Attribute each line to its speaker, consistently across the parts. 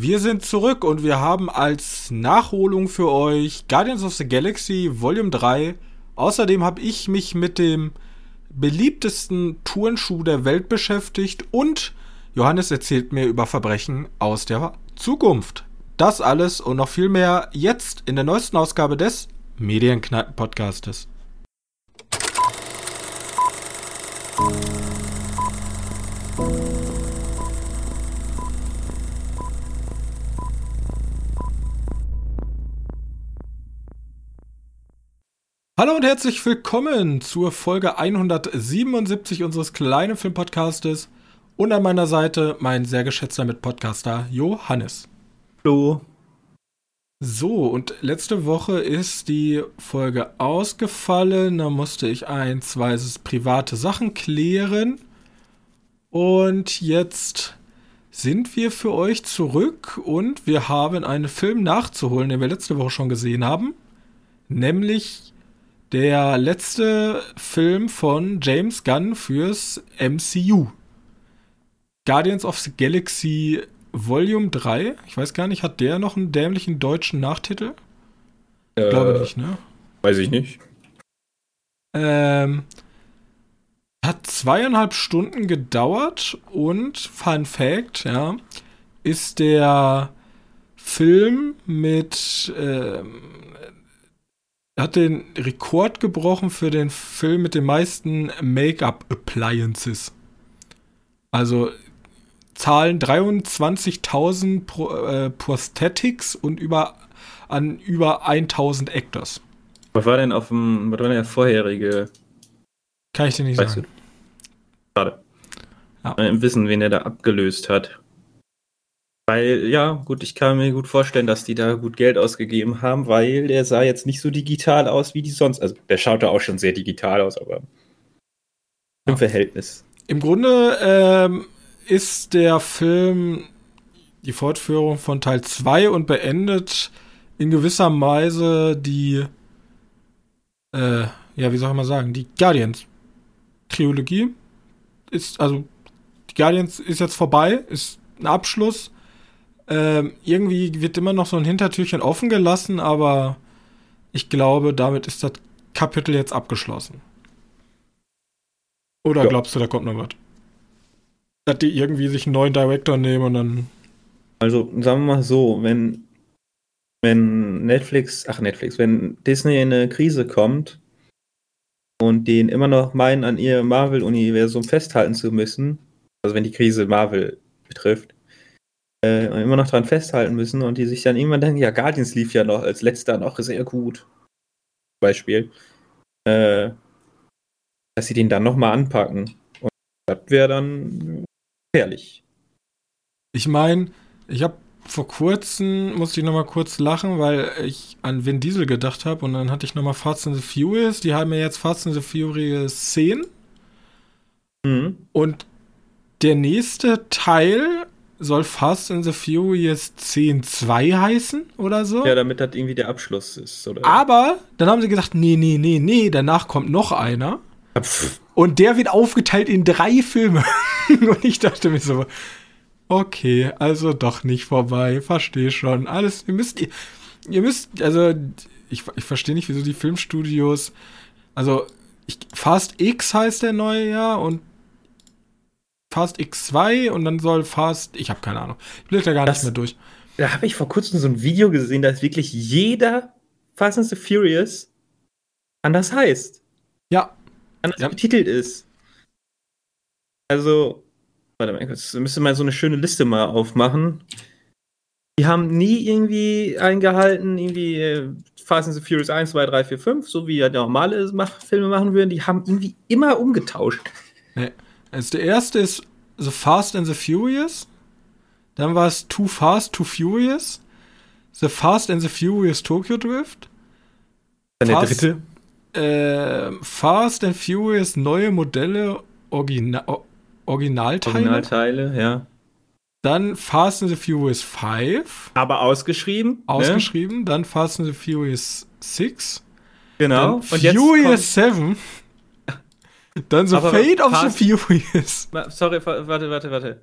Speaker 1: Wir sind zurück und wir haben als Nachholung für euch Guardians of the Galaxy Volume 3. Außerdem habe ich mich mit dem beliebtesten Turnschuh der Welt beschäftigt und Johannes erzählt mir über Verbrechen aus der Zukunft. Das alles und noch viel mehr jetzt in der neuesten Ausgabe des Medienkneipen-Podcastes. Hallo und herzlich willkommen zur Folge 177 unseres kleinen Filmpodcastes und an meiner Seite mein sehr geschätzter Mitpodcaster Johannes.
Speaker 2: Hallo.
Speaker 1: So, und letzte Woche ist die Folge ausgefallen. Da musste ich ein, zwei private Sachen klären. Und jetzt sind wir für euch zurück und wir haben einen Film nachzuholen, den wir letzte Woche schon gesehen haben. Nämlich der letzte Film von James Gunn fürs MCU. Guardians of the Galaxy Volume 3. Ich weiß gar nicht, hat der noch einen dämlichen deutschen Nachtitel?
Speaker 2: Ich äh, glaube nicht, ne? Weiß ich nicht.
Speaker 1: Ähm, hat zweieinhalb Stunden gedauert und Fun Fact, ja, ist der Film mit ähm, hat den Rekord gebrochen für den Film mit den meisten Make-up-Appliances. Also zahlen 23.000 Pro, äh, Prosthetics und über, an über 1.000 Actors.
Speaker 2: Was war denn auf dem, was war denn der vorherige?
Speaker 1: Kann ich dir nicht weißt sagen.
Speaker 2: Du? Schade. Ja. Wissen, wen er da abgelöst hat. Weil, ja, gut, ich kann mir gut vorstellen, dass die da gut Geld ausgegeben haben, weil der sah jetzt nicht so digital aus wie die sonst. Also, der schaut da auch schon sehr digital aus, aber im ja. Verhältnis.
Speaker 1: Im Grunde ähm, ist der Film die Fortführung von Teil 2 und beendet in gewisser Weise die, äh, ja, wie soll man sagen, die Guardians-Trilogie. Ist, also, die Guardians ist jetzt vorbei, ist ein Abschluss ähm, irgendwie wird immer noch so ein Hintertürchen offen gelassen, aber ich glaube, damit ist das Kapitel jetzt abgeschlossen. Oder ja. glaubst du, da kommt noch was? Dass die irgendwie sich einen neuen Director nehmen und dann.
Speaker 2: Also, sagen wir mal so, wenn, wenn Netflix, ach Netflix, wenn Disney in eine Krise kommt und den immer noch meinen, an ihr Marvel-Universum festhalten zu müssen, also wenn die Krise Marvel betrifft, äh, immer noch dran festhalten müssen und die sich dann irgendwann denken, ja, Guardians lief ja noch als letzter noch sehr gut. Beispiel. Äh, dass sie den dann nochmal anpacken. Und das wäre dann gefährlich.
Speaker 1: Ich meine, ich habe vor kurzem, musste ich nochmal kurz lachen, weil ich an Vin Diesel gedacht habe und dann hatte ich nochmal Fast and the Furious. Die haben ja jetzt Fast and the Furious 10. Mhm. Und der nächste Teil soll Fast and the Furious 10 2 heißen oder so.
Speaker 2: Ja, damit das irgendwie der Abschluss ist, oder?
Speaker 1: Aber dann haben sie gesagt, nee, nee, nee, nee, danach kommt noch einer. Pff. Und der wird aufgeteilt in drei Filme. und ich dachte mir so, okay, also doch nicht vorbei, verstehe schon. Alles, ihr müsst, ihr, ihr müsst, also ich, ich verstehe nicht, wieso die Filmstudios, also ich, Fast X heißt der neue ja und Fast X2 und dann soll Fast, ich habe keine Ahnung. Ich blicke da gar das, nicht mehr durch.
Speaker 2: Da habe ich vor kurzem so ein Video gesehen, dass wirklich jeder Fast and the Furious anders heißt.
Speaker 1: Ja.
Speaker 2: Anders ja. betitelt ist. Also, warte mal, kurz, müsste mal so eine schöne Liste mal aufmachen. Die haben nie irgendwie eingehalten, irgendwie äh, Fast and the Furious 1, 2, 3, 4, 5, so wie ja normale Filme machen würden. Die haben irgendwie immer umgetauscht.
Speaker 1: Nee. Also der erste ist The Fast and the Furious. Dann war es Too Fast, Too Furious. The Fast and the Furious Tokyo Drift.
Speaker 2: Dann der dritte.
Speaker 1: Äh, Fast and Furious neue Modelle, Origina Originalteile.
Speaker 2: Originalteile, ja.
Speaker 1: Dann Fast and the Furious 5.
Speaker 2: Aber ausgeschrieben. Ne?
Speaker 1: Ausgeschrieben. Ne? Dann Fast and the Furious 6.
Speaker 2: Genau.
Speaker 1: Dann Und Furious 7. Dann so Aber Fate of the Furious.
Speaker 2: Sorry, warte, warte, warte.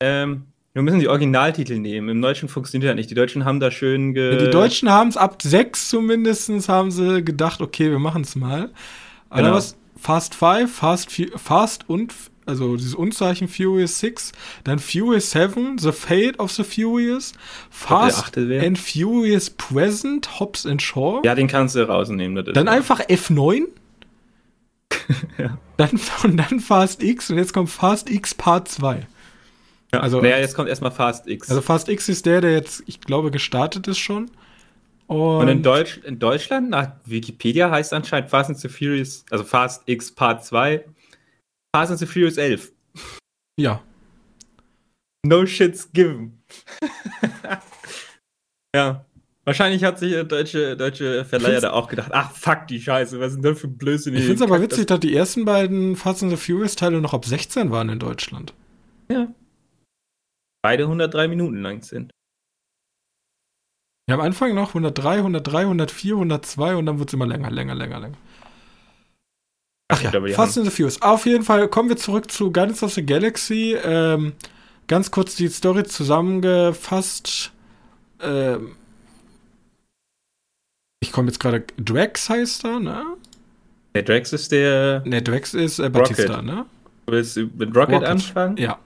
Speaker 2: Ähm, Wir müssen die Originaltitel nehmen. Im Deutschen funktioniert das nicht. Die Deutschen haben da schön ge
Speaker 1: Ja, die Deutschen haben es ab sechs zumindest, haben sie gedacht, okay, wir machen es mal. Aber
Speaker 2: Genau.
Speaker 1: was Fast 5, Fast, Fast und, also dieses Unzeichen Furious 6, dann Furious 7, The Fate of the Furious, Fast and Furious Present, Hobbs and Shaw.
Speaker 2: Ja, den kannst du rausnehmen.
Speaker 1: Dann einfach F9. dann, und dann Fast X und jetzt kommt Fast X Part 2.
Speaker 2: Ja.
Speaker 1: also-
Speaker 2: naja, jetzt kommt erstmal Fast X.
Speaker 1: Also Fast X ist der, der jetzt, ich glaube, gestartet ist schon. Und,
Speaker 2: und in, Deutsch, in Deutschland, nach Wikipedia, heißt anscheinend Fast and the Furious, also Fast X Part 2, Fast and the Furious 11.
Speaker 1: ja.
Speaker 2: No shits given. ja. Wahrscheinlich hat sich der deutsche, deutsche Verleiher da auch gedacht, ach fuck die Scheiße, was ist denn für Blödsinn?
Speaker 1: Ich finde es
Speaker 2: Kack
Speaker 1: aber
Speaker 2: das-
Speaker 1: witzig, dass die ersten beiden Fast and the Furious Teile noch ab 16 waren in Deutschland.
Speaker 2: Ja. Beide 103 Minuten lang sind.
Speaker 1: Ja, am Anfang noch 103, 103, 104, 102 und dann wird es immer länger, länger, länger, länger. Ach
Speaker 2: Ich
Speaker 1: ja,
Speaker 2: glaube,
Speaker 1: Fast
Speaker 2: haben-
Speaker 1: and the Furious. Auf jeden Fall kommen wir zurück zu Guardians of the Galaxy. Ähm, ganz kurz die Story zusammengefasst. Ähm, ich komme jetzt gerade. Drax heißt er, ne?
Speaker 2: Der Drax ist der.
Speaker 1: Ne, Drax ist äh, Batista,
Speaker 2: Rocket.
Speaker 1: ne?
Speaker 2: Willst du mit Rocket,
Speaker 1: Rocket.
Speaker 2: anfangen?
Speaker 1: Ja.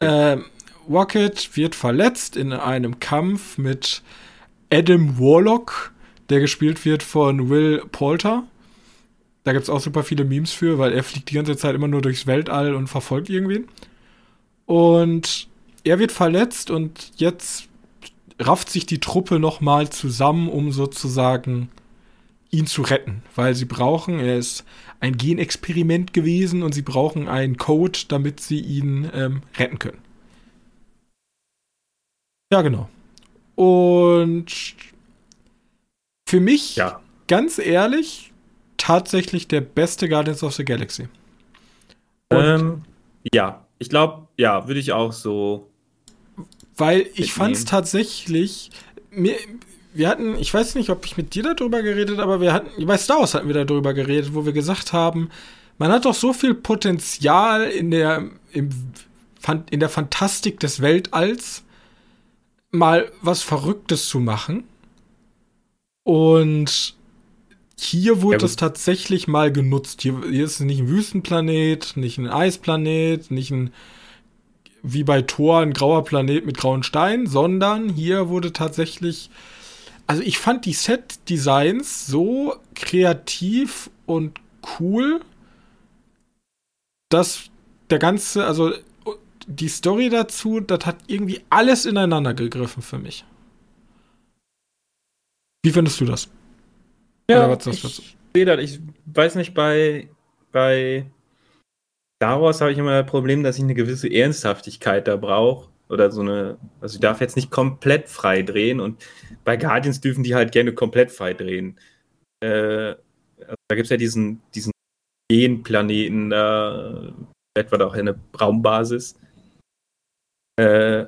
Speaker 1: Ähm, Rocket wird verletzt in einem Kampf mit Adam Warlock, der gespielt wird von Will Poulter. Da gibt es auch super viele Memes für, weil er fliegt die ganze Zeit immer nur durchs Weltall und verfolgt irgendwen. Und er wird verletzt und jetzt rafft sich die Truppe nochmal zusammen, um sozusagen ihn zu retten, weil sie brauchen, er ist ein Genexperiment gewesen und sie brauchen einen Code, damit sie ihn ähm, retten können. Ja, genau. Und für mich,
Speaker 2: Ja.
Speaker 1: ganz ehrlich, tatsächlich der beste Guardians of the Galaxy. Und
Speaker 2: Ähm, ja. Ich glaube, ja, würde ich auch so.
Speaker 1: Weil ich fand es tatsächlich, mir, wir hatten, ich weiß nicht, ob ich mit dir darüber geredet, aber wir hatten, bei Star Wars hatten wir darüber geredet, wo wir gesagt haben, man hat doch so viel Potenzial in der, im, in der Fantastik des Weltalls, mal was Verrücktes zu machen. Und hier wurde
Speaker 2: Ja,
Speaker 1: es tatsächlich mal genutzt. Hier, hier ist nicht ein Wüstenplanet, nicht ein Eisplanet, nicht ein wie bei Thor ein grauer Planet mit grauen Steinen, sondern hier wurde tatsächlich. Also ich fand die Set-Designs so kreativ und cool, dass der ganze, also die Story dazu, das hat irgendwie alles ineinander gegriffen für mich. Wie findest du das? Oder was du dazu?
Speaker 2: ich, sehe das. ich weiß nicht, bei, bei Star Wars habe ich immer das Problem, dass ich eine gewisse Ernsthaftigkeit da brauche. Oder so eine, also ich darf jetzt nicht komplett frei drehen und bei Guardians dürfen die halt gerne komplett frei drehen. Äh, also da gibt es ja diesen, diesen Genplaneten, da etwa auch eine Raumbasis. Äh,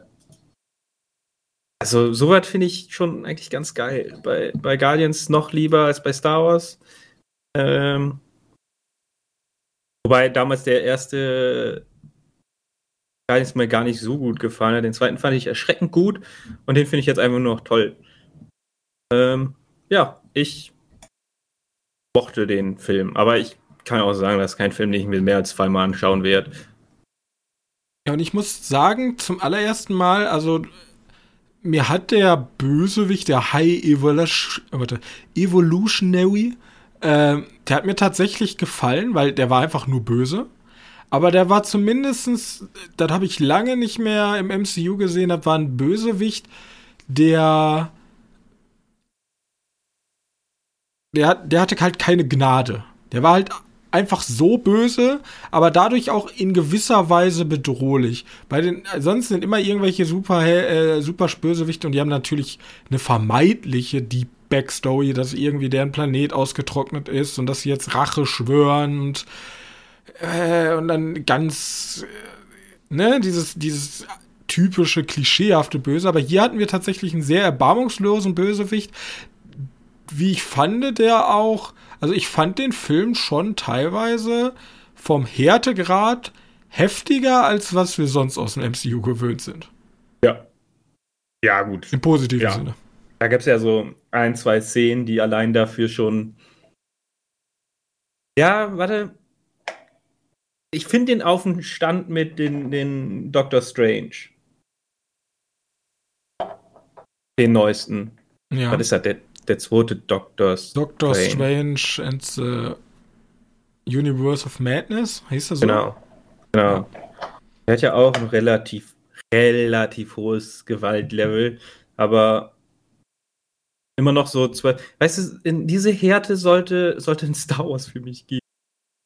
Speaker 2: also, sowas finde ich schon eigentlich ganz geil. Bei, bei Guardians noch lieber als bei Star Wars. Ähm, wobei damals der erste Guardians mir gar nicht so gut gefallen hat. Den zweiten fand ich erschreckend gut und den finde ich jetzt einfach nur noch toll. Ähm, ja, ich mochte den Film, aber ich kann auch sagen, das ist kein Film, den ich mir mehr als zweimal anschauen werde.
Speaker 1: Ja, und ich muss sagen, zum allerersten Mal, also mir hat der Bösewicht, der High Evolution, warte, Evolutionary, ähm, der hat mir tatsächlich gefallen, weil der war einfach nur böse. Aber der war zumindestens, das habe ich lange nicht mehr im MCU gesehen, das war ein Bösewicht, der der, der hatte halt keine Gnade. Der war halt einfach so böse, aber dadurch auch in gewisser Weise bedrohlich. Bei den sonst sind immer irgendwelche super äh, super Bösewichte und die haben natürlich eine vermeintliche Deep Backstory, dass irgendwie deren Planet ausgetrocknet ist und dass sie jetzt Rache schwören und äh, und dann ganz äh, ne dieses dieses typische klischeehafte Böse, aber hier hatten wir tatsächlich einen sehr erbarmungslosen Bösewicht, wie ich fand, der auch, also ich fand den Film schon teilweise vom Härtegrad heftiger, als was wir sonst aus dem MCU gewöhnt sind.
Speaker 2: Ja. Ja, gut.
Speaker 1: Im positiven
Speaker 2: Ja.
Speaker 1: Sinne.
Speaker 2: Da gab es ja so ein, zwei Szenen, die allein dafür schon. Ja, warte. Ich finde den auf dem Stand mit den, den Doctor Strange. Den neuesten.
Speaker 1: Ja.
Speaker 2: Was ist das? Der, der zweite Doctor
Speaker 1: Doctor
Speaker 2: Strange.
Speaker 1: Strange and the Universe of Madness, hieß das so?
Speaker 2: Genau. Genau. Er hat ja auch ein relativ, relativ hohes Gewaltlevel, aber immer noch so zwei. Weißt du, in diese Härte sollte, sollte ein Star Wars für mich geben.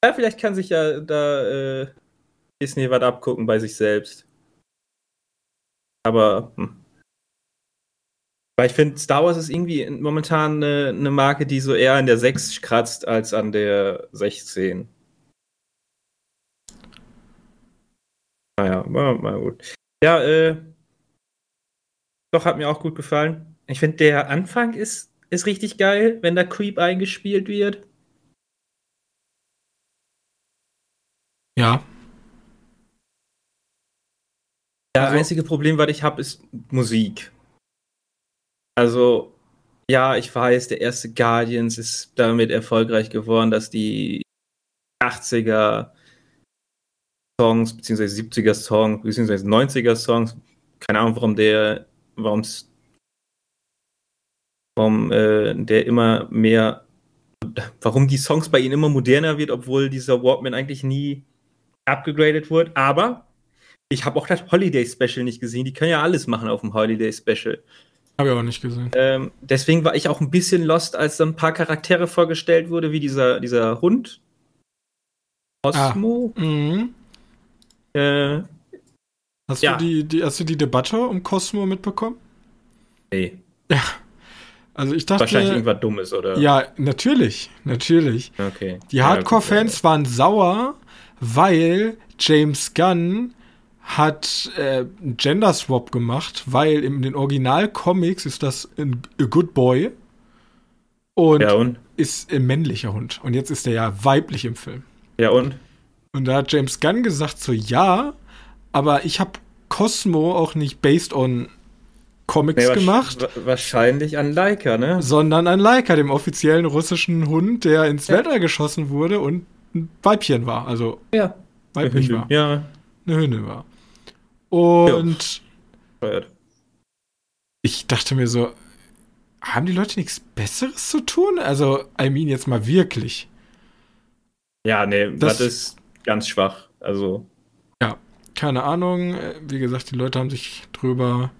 Speaker 2: Ja, vielleicht kann sich ja da äh, Disney was abgucken bei sich selbst. Aber. Hm. Weil ich finde, Star Wars ist irgendwie momentan eine, eine Marke, die so eher an der 6 kratzt als an der 16. Naja, mal, mal gut. Ja, äh. Doch, hat mir auch gut gefallen. Ich finde, der Anfang ist, ist richtig geil, wenn da Creep eingespielt wird.
Speaker 1: Ja.
Speaker 2: Das
Speaker 1: Also-
Speaker 2: einzige Problem, was ich habe, ist Musik. Also, ja, ich weiß, der erste Guardians ist damit erfolgreich geworden, dass die 80er Songs, beziehungsweise 70er Songs, beziehungsweise 90er Songs, keine Ahnung, warum der, warum's, warum äh, der immer mehr, warum die Songs bei ihnen immer moderner wird, obwohl dieser Walkman eigentlich nie abgegradet wurde. Aber ich habe auch das Holiday Special nicht gesehen. Die können ja alles machen auf dem Holiday Special.
Speaker 1: Habe ich auch nicht gesehen.
Speaker 2: Ähm, deswegen war ich auch ein bisschen lost, als dann ein paar Charaktere vorgestellt wurde, wie dieser, dieser Hund. Osmo.
Speaker 1: Mhm.
Speaker 2: Äh,
Speaker 1: Hast,
Speaker 2: Ja.
Speaker 1: du die, die, hast du die Debatte um Cosmo mitbekommen?
Speaker 2: nee,
Speaker 1: Also ich dachte.
Speaker 2: wahrscheinlich irgendwas Dummes, oder?
Speaker 1: Ja, natürlich. Natürlich.
Speaker 2: Okay.
Speaker 1: Die
Speaker 2: Ja,
Speaker 1: Hardcore-Fans waren sauer, weil James Gunn hat äh, einen Gender Swap gemacht, weil in den Original-Comics ist das ein a Good Boy und
Speaker 2: Ja, und?
Speaker 1: ist ein männlicher Hund. Und jetzt ist er ja weiblich im Film.
Speaker 2: Ja, und?
Speaker 1: Und da hat James Gunn gesagt so, ja, aber ich habe Cosmo auch nicht based on Comics
Speaker 2: Nee,
Speaker 1: gemacht,
Speaker 2: wa- Wahrscheinlich an Leica, ne?
Speaker 1: sondern an Laika, dem offiziellen russischen Hund, der ins
Speaker 2: Ja.
Speaker 1: Weltall geschossen wurde und ein Weibchen war, also
Speaker 2: Ja.
Speaker 1: weiblich war,
Speaker 2: Ja,
Speaker 1: eine Hündin war. Und
Speaker 2: steuert.
Speaker 1: ich dachte mir so, haben die Leute nichts Besseres zu tun? Also, I mean jetzt mal wirklich.
Speaker 2: Ja, nee,
Speaker 1: Das-
Speaker 2: das, ist ganz schwach. Also,
Speaker 1: Keine Ahnung, äh, wie gesagt, die Leute haben sich drüber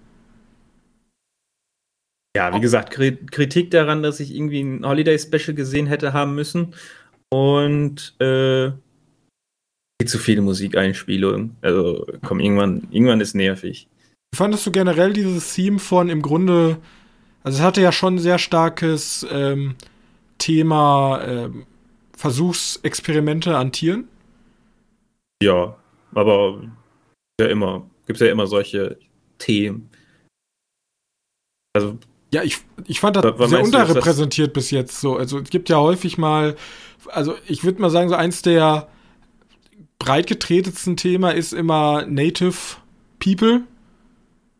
Speaker 2: ja, wie gesagt, Kri Kritik daran, dass ich irgendwie ein Holiday Special gesehen hätte haben müssen. Und äh, viel zu viele Musikeinspielungen. Also, komm, irgendwann, irgendwann ist nervig.
Speaker 1: Fandest du generell dieses Theme von im Grunde, also es hatte ja schon ein sehr starkes ähm, Thema ähm, Versuchsexperimente an Tieren.
Speaker 2: Ja, aber ja immer. Gibt ja immer solche Themen. Also,
Speaker 1: Ja, ich, ich fand das
Speaker 2: Was-
Speaker 1: sehr unterrepräsentiert bis jetzt so. Also es gibt ja häufig mal, also ich würde mal sagen, so eins der breitgetretetsten Thema ist immer Native People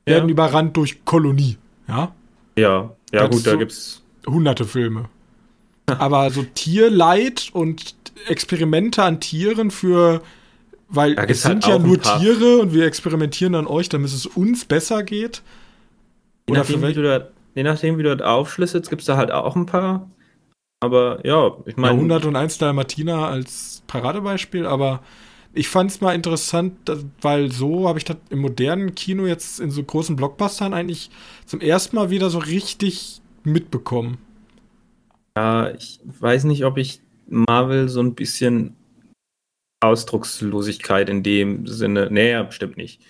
Speaker 1: werden
Speaker 2: Ja.
Speaker 1: überrannt durch Kolonie. Ja,
Speaker 2: ja, ja,
Speaker 1: Das
Speaker 2: gut,
Speaker 1: ist
Speaker 2: da
Speaker 1: so-
Speaker 2: gibt's.
Speaker 1: hunderte Filme. Aber so Tierleid und Experimente an Tieren für, weil
Speaker 2: Da
Speaker 1: es
Speaker 2: gibt's
Speaker 1: sind
Speaker 2: halt
Speaker 1: ja nur Tiere und wir experimentieren an euch, damit es uns besser geht.
Speaker 2: Je
Speaker 1: Oder
Speaker 2: nachdem,
Speaker 1: für
Speaker 2: wie du da, je nachdem, wie du das aufschlüsselst, gibt's da halt auch ein paar. Aber ja, ich
Speaker 1: Ja,
Speaker 2: meine.
Speaker 1: 101 Dalmatiner als Paradebeispiel, aber ich fand es mal interessant, weil so habe ich das im modernen Kino jetzt in so großen Blockbustern eigentlich zum ersten Mal wieder so richtig mitbekommen.
Speaker 2: Ja, ich weiß nicht, ob ich Marvel so ein bisschen Ausdruckslosigkeit in dem Sinne. Nee, ja, bestimmt nicht.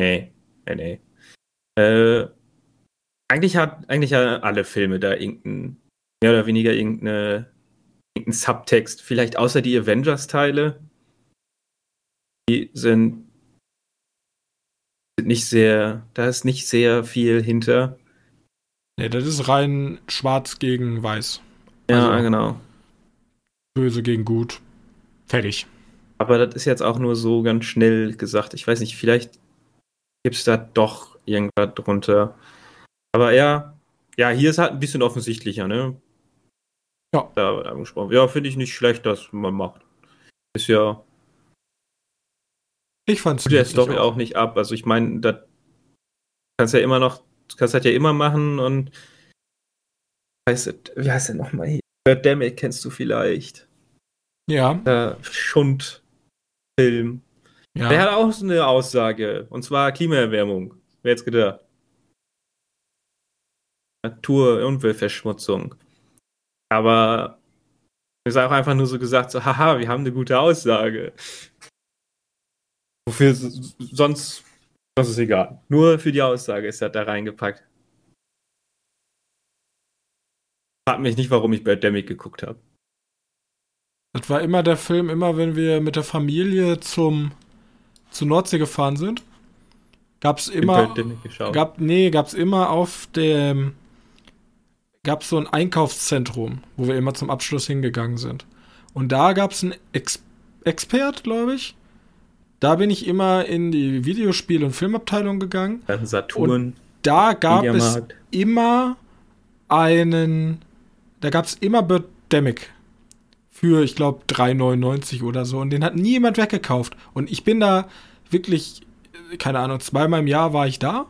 Speaker 2: Nee, nee, nee. Äh, eigentlich hat eigentlich alle Filme da irgendein, mehr oder weniger irgendeine, irgendeinen Subtext. Vielleicht außer die Avengers-Teile. Die sind, sind nicht sehr, da ist nicht sehr viel hinter.
Speaker 1: Nee, das ist rein schwarz gegen weiß.
Speaker 2: Ja,
Speaker 1: Also-
Speaker 2: genau.
Speaker 1: Böse gegen gut. Fertig.
Speaker 2: Aber das ist jetzt auch nur so ganz schnell gesagt. Ich weiß nicht, vielleicht gibt es da doch irgendwas drunter. Aber ja, ja, hier ist halt ein bisschen offensichtlicher, ne?
Speaker 1: Ja.
Speaker 2: Da angesprochen. Ja, finde ich nicht schlecht, dass man macht. Ist ja.
Speaker 1: Ich fand's
Speaker 2: tut der Story auch. auch nicht ab. Also ich meine, das kannst ja immer noch, kannst das ja immer machen und heißt, wie heißt der nochmal hier? Birdemic kennst du vielleicht.
Speaker 1: Ja.
Speaker 2: Der Schundfilm. Ja. Der hat auch so eine Aussage, und zwar Klimaerwärmung. Wer jetzt gedacht? Natur- und Umweltverschmutzung. Aber es ist auch einfach nur so gesagt, so, haha, wir haben eine gute Aussage. Wofür sonst, das ist egal. Nur für die Aussage ist er da reingepackt. Frag mich nicht, warum ich Birdemic geguckt habe.
Speaker 1: Das war immer der Film, immer wenn wir mit der Familie zum zur Nordsee gefahren sind, gab's immer gab nee, gab's immer auf dem gab es so ein Einkaufszentrum, wo wir immer zum Abschluss hingegangen sind. Und da gab es einen Ex Expert, glaube ich. Da bin ich immer in die Videospiel- und Filmabteilung gegangen.
Speaker 2: Dann Saturn.
Speaker 1: Und da gab es immer einen, da gab es immer Birdemic für, ich glaube, 3,99 oder so. Und den hat niemand weggekauft. Und ich bin da wirklich, keine Ahnung, zweimal im Jahr war ich da.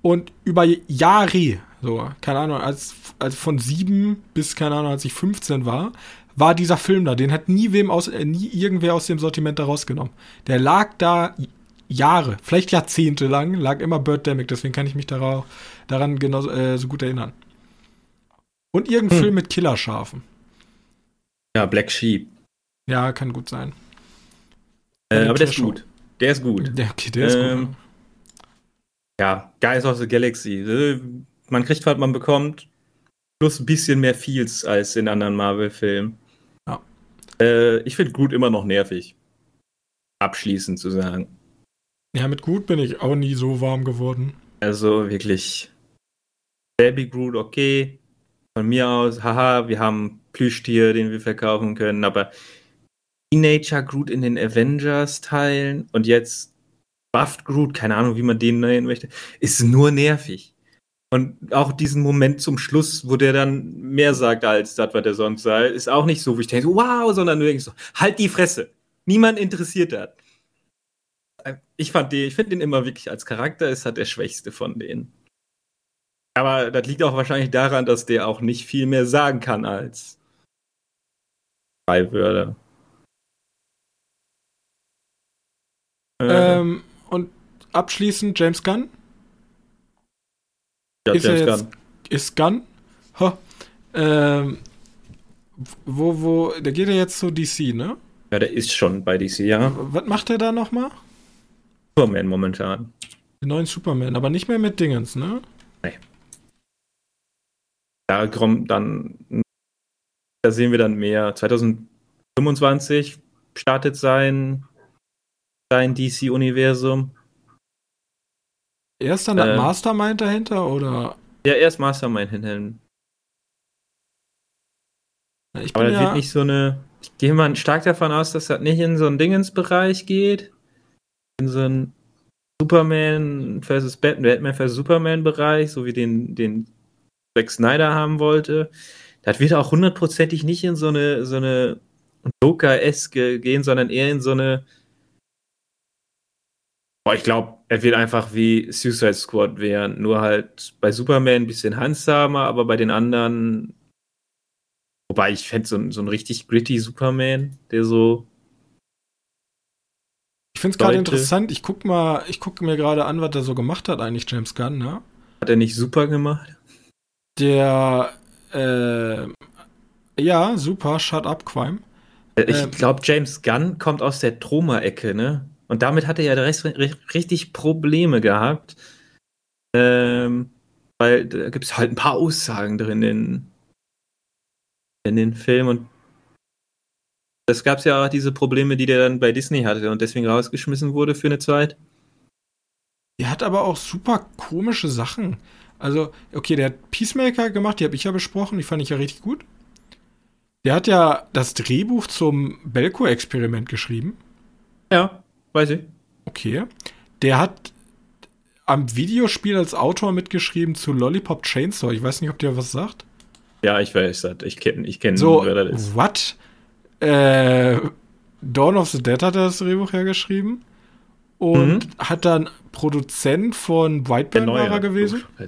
Speaker 1: Und über Jahre so, keine Ahnung, als, als von sieben bis, keine Ahnung, als ich 15 war, war dieser Film da. Den hat nie wem aus, äh, nie irgendwer aus dem Sortiment da rausgenommen. Der lag da Jahre, vielleicht Jahrzehnte lang, lag immer Birdemic, deswegen kann ich mich darauf, daran genau, äh, so gut erinnern. Und irgendein hm. Film mit Killerschafen.
Speaker 2: Ja, Black Sheep.
Speaker 1: Ja, kann gut sein.
Speaker 2: Äh, aber der ist gut. Der ist gut.
Speaker 1: Der, okay, der ist ähm, gut.
Speaker 2: Ja, Guys of the Galaxy. Äh, man kriegt, was man bekommt, plus ein bisschen mehr Feels als in anderen Marvel-Filmen.
Speaker 1: Ja.
Speaker 2: Äh, ich finde Groot immer noch nervig. Abschließend zu sagen.
Speaker 1: Ja, mit Groot bin ich auch nie so warm geworden.
Speaker 2: Also wirklich. Baby Groot, okay. Von mir aus, haha, wir haben Plüschtier, den wir verkaufen können, aber Teenager Groot in den Avengers-Teilen und jetzt Buffed Groot, keine Ahnung, wie man den nennen möchte, ist nur nervig. Und auch diesen Moment zum Schluss, wo der dann mehr sagt als das, was der sonst sagt, ist auch nicht so, wo ich denke, wow, sondern du denkst so, halt die Fresse. Niemand interessiert das. Ich fand den, ich finde den immer wirklich als Charakter ist halt der schwächste von denen. Aber das liegt auch wahrscheinlich daran, dass der auch nicht viel mehr sagen kann als drei Wörter.
Speaker 1: Ähm, und abschließend James Gunn?
Speaker 2: Ja, ist James Gunn.
Speaker 1: Ist Gunn? Ha. Ähm, wo, wo, der geht ja jetzt zu DC, ne?
Speaker 2: Ja, der ist schon bei DC, ja.
Speaker 1: Was macht er da nochmal?
Speaker 2: Superman momentan.
Speaker 1: Den neuen Superman, aber nicht mehr mit Dingens, ne?
Speaker 2: Nee. Da kommt dann, da sehen wir dann mehr. 2025 startet sein, sein DC-Universum.
Speaker 1: Er ist dann äh, Mastermind dahinter oder?
Speaker 2: Ja, er ist Mastermind hinter. Ich Aber das ja wird nicht so eine. Ich gehe mal stark davon aus, dass das nicht in so einen Dingensbereich geht. In so einen Superman vs. Batman, Batman vs. Superman Bereich, so wie den, den Zack Snyder haben wollte. Das wird auch hundertprozentig nicht in so eine, so eine Joker-eske gehen, sondern eher in so eine Boah, ich glaube, er wird einfach wie Suicide Squad werden. Nur halt bei Superman ein bisschen handsamer, aber bei den anderen. Wobei ich fände so, so ein richtig gritty Superman, der so.
Speaker 1: Ich finde es gerade interessant. Ich guck mal, ich gucke mir gerade an, was er so gemacht hat, eigentlich, James Gunn, ne?
Speaker 2: Hat er nicht super gemacht?
Speaker 1: Der, äh, ja, super, Shut Up Crime.
Speaker 2: Äh, ich ähm, glaube, James Gunn kommt aus der Troma-Ecke, ne? Und damit hat er ja richtig Probleme gehabt. Ähm, weil da gibt es halt ein paar Aussagen drin in, in den Film und es gab ja auch diese Probleme, die der dann bei Disney hatte und deswegen rausgeschmissen wurde für eine Zeit.
Speaker 1: Er hat aber auch super komische Sachen. Also, okay, der hat Peacemaker gemacht, die habe ich ja besprochen, die fand ich ja richtig gut. Der hat ja das Drehbuch zum Belko-Experiment geschrieben.
Speaker 2: Ja, weiß ich.
Speaker 1: Okay. Der hat am Videospiel als Autor mitgeschrieben zu Lollipop Chainsaw. Ich weiß nicht, ob der was sagt.
Speaker 2: Ja, ich weiß das. Ich kenne, ich kenne,
Speaker 1: so, wer das ist. What? Äh, Dawn of the Dead hat er das Drehbuch hergeschrieben. Und mhm. hat dann Produzent von Whiteburn war er gewesen. Oh,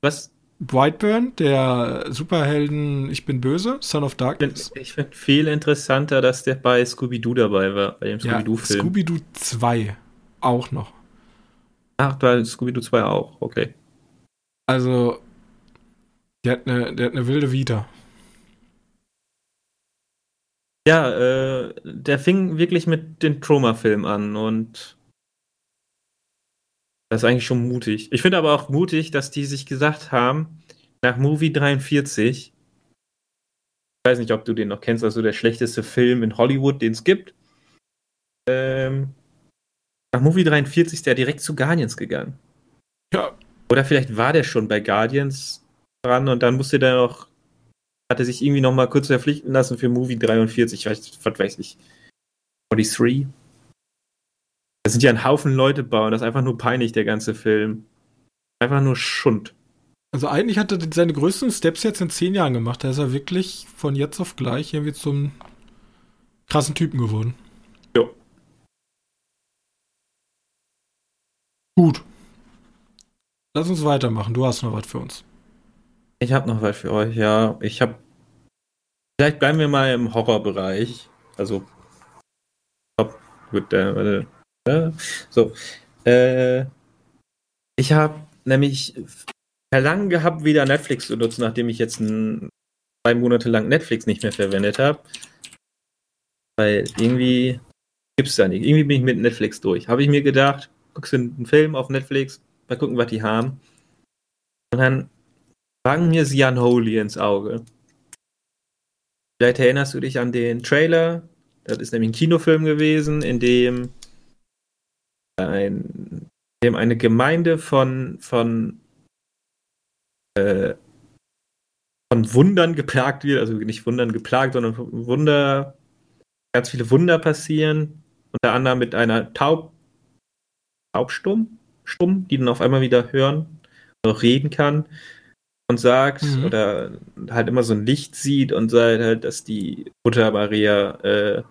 Speaker 2: was?
Speaker 1: Brightburn, der Superhelden Ich bin böse, Son of Darkness.
Speaker 2: Ich finde viel interessanter, dass der bei Scooby-Doo dabei war, bei dem
Speaker 1: Scooby-Doo-Film. Ja, Scooby-Doo 2 auch noch.
Speaker 2: Ach, bei Scooby-Doo 2 auch, okay.
Speaker 1: Also, der hat eine, der hat eine wilde Vita.
Speaker 2: Ja, äh, der fing wirklich mit den Trauma-Film an und das ist eigentlich schon mutig. Ich finde aber auch mutig, dass die sich gesagt haben, nach Movie 43, ich weiß nicht, ob du den noch kennst, also der schlechteste Film in Hollywood, den es gibt. Ähm, nach Movie 43 ist der direkt zu Guardians gegangen.
Speaker 1: Ja.
Speaker 2: Oder vielleicht war der schon bei Guardians dran und dann musste der noch, hatte sich irgendwie noch mal kurz verpflichten lassen für Movie 43, ich weiß, was weiß ich. 43? Das sind ja ein Haufen Leute bauen. Das ist einfach nur peinlich, der ganze Film. Einfach nur Schund.
Speaker 1: Also eigentlich hat er seine größten Steps jetzt in zehn Jahren gemacht. Da ist er wirklich von jetzt auf gleich irgendwie zum krassen Typen geworden.
Speaker 2: Ja.
Speaker 1: Gut. Lass uns weitermachen. Du hast noch was für uns.
Speaker 2: Ich habe noch was für euch, ja. Ich habe. Vielleicht bleiben wir mal im Horrorbereich. Also. Top. Gut, äh, warte. So. Äh, ich habe nämlich verlangen gehabt, wieder Netflix zu nutzen, nachdem ich jetzt zwei Monate lang Netflix nicht mehr verwendet habe. Weil irgendwie gibt es da nicht. Irgendwie bin ich mit Netflix durch. Habe ich mir gedacht, guckst du einen Film auf Netflix, mal gucken, was die haben. Und dann fangen mir sie an Holy ins Auge. Vielleicht erinnerst du dich an den Trailer. Das ist nämlich ein Kinofilm gewesen, in dem ein, dem eine Gemeinde von, von, äh, von Wundern geplagt wird, also nicht Wundern geplagt, sondern Wunder, ganz viele Wunder passieren, unter anderem mit einer Taub, Taubstumm, Stumm, die dann auf einmal wieder hören, noch reden kann und sagt mhm. oder halt immer so ein Licht sieht und sagt halt, dass die Mutter Maria äh,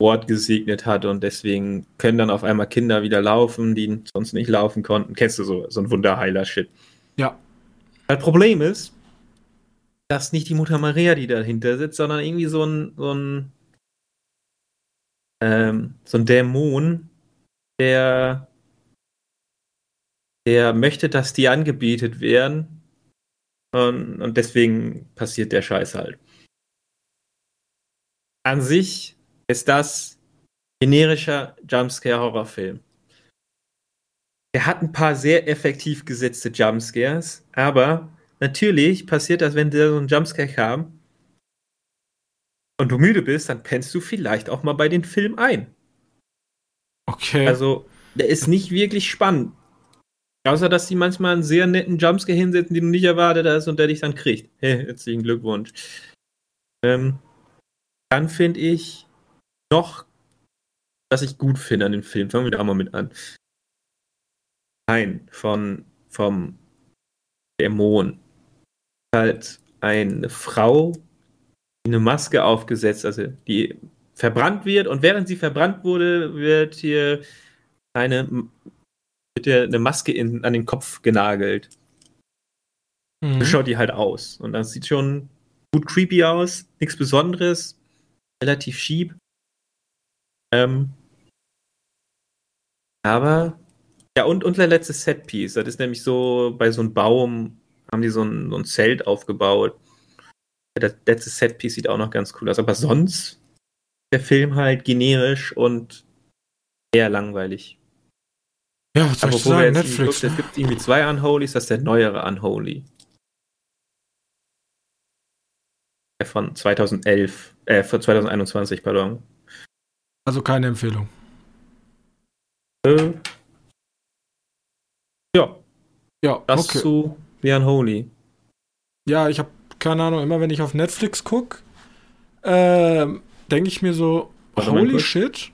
Speaker 2: Ort gesegnet hat und deswegen können dann auf einmal Kinder wieder laufen, die sonst nicht laufen konnten. Kennst du so, so ein Wunderheiler-Shit?
Speaker 1: Ja.
Speaker 2: Das Problem ist, dass nicht die Mutter Maria, die dahinter sitzt, sondern irgendwie so ein, so ein, ähm, so ein Dämon, der, der möchte, dass die angebetet werden. Und, und deswegen passiert der Scheiß halt. An sich ist das generischer Jumpscare-Horrorfilm. Er hat ein paar sehr effektiv gesetzte Jumpscares, aber natürlich passiert das, wenn der so ein Jumpscare kam und du müde bist, dann pennst du vielleicht auch mal bei den Film ein.
Speaker 1: Okay.
Speaker 2: Also, der ist nicht wirklich spannend. Außer, dass die manchmal einen sehr netten Jumpscare hinsetzen, den du nicht erwartet hast und der dich dann kriegt. Hey, herzlichen Glückwunsch. Ähm, dann finde ich, noch, was ich gut finde an dem Film. Fangen wir da mal mit an. Ein von vom Dämon. Halt eine Frau, die eine Maske aufgesetzt, also die verbrannt wird und während sie verbrannt wurde, wird hier eine, wird hier eine Maske in, an den Kopf genagelt. Mhm. Schaut die halt aus. Und das sieht schon gut creepy aus, nichts Besonderes, relativ schieb. Ähm, aber, ja, und, und der letzte Setpiece. Das ist nämlich so, bei so einem Baum haben die so ein, so ein Zelt aufgebaut. Das letzte Setpiece sieht auch noch ganz cool aus. Aber sonst der Film halt generisch und eher langweilig.
Speaker 1: Ja, was soll ich sagen,
Speaker 2: Netflix. Guckt, ne? Es gibt irgendwie zwei Unholys, das ist der neuere Unholy. Der von 2011, äh, von 2021, pardon.
Speaker 1: Also keine Empfehlung.
Speaker 2: Äh, ja.
Speaker 1: Ja,
Speaker 2: das okay. zu The Unholy.
Speaker 1: Ja, ich habe keine Ahnung, immer wenn ich auf Netflix gucke, äh, denke ich mir so,
Speaker 2: Warte
Speaker 1: holy shit,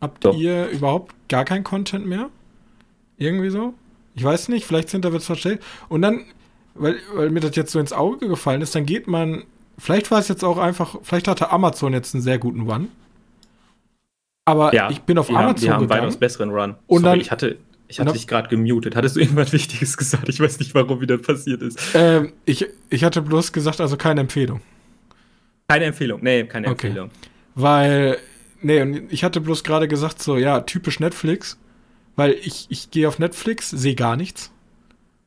Speaker 1: habt
Speaker 2: Doch.
Speaker 1: ihr überhaupt gar keinen Content mehr? Irgendwie so? Ich weiß nicht, vielleicht sind da wird's verstellt. Und dann, weil, weil mir das jetzt so ins Auge gefallen ist, dann geht man, vielleicht war es jetzt auch einfach, vielleicht hatte Amazon jetzt einen sehr guten One. Aber
Speaker 2: Ja,
Speaker 1: ich bin auf
Speaker 2: die haben,
Speaker 1: Amazon
Speaker 2: die haben
Speaker 1: gegangen.
Speaker 2: weitaus besseren Run.
Speaker 1: Und
Speaker 2: Sorry,
Speaker 1: dann-
Speaker 2: ich hatte, ich hatte dich gerade gemutet. Hattest du irgendwas Wichtiges gesagt? Ich weiß nicht, warum wieder passiert ist.
Speaker 1: Ähm, ich, ich hatte bloß gesagt, also keine Empfehlung.
Speaker 2: Keine Empfehlung. Nee, keine
Speaker 1: Okay.
Speaker 2: Empfehlung.
Speaker 1: Weil, nee, und ich hatte bloß gerade gesagt, so, ja, typisch Netflix, weil ich, ich gehe auf Netflix, sehe gar nichts.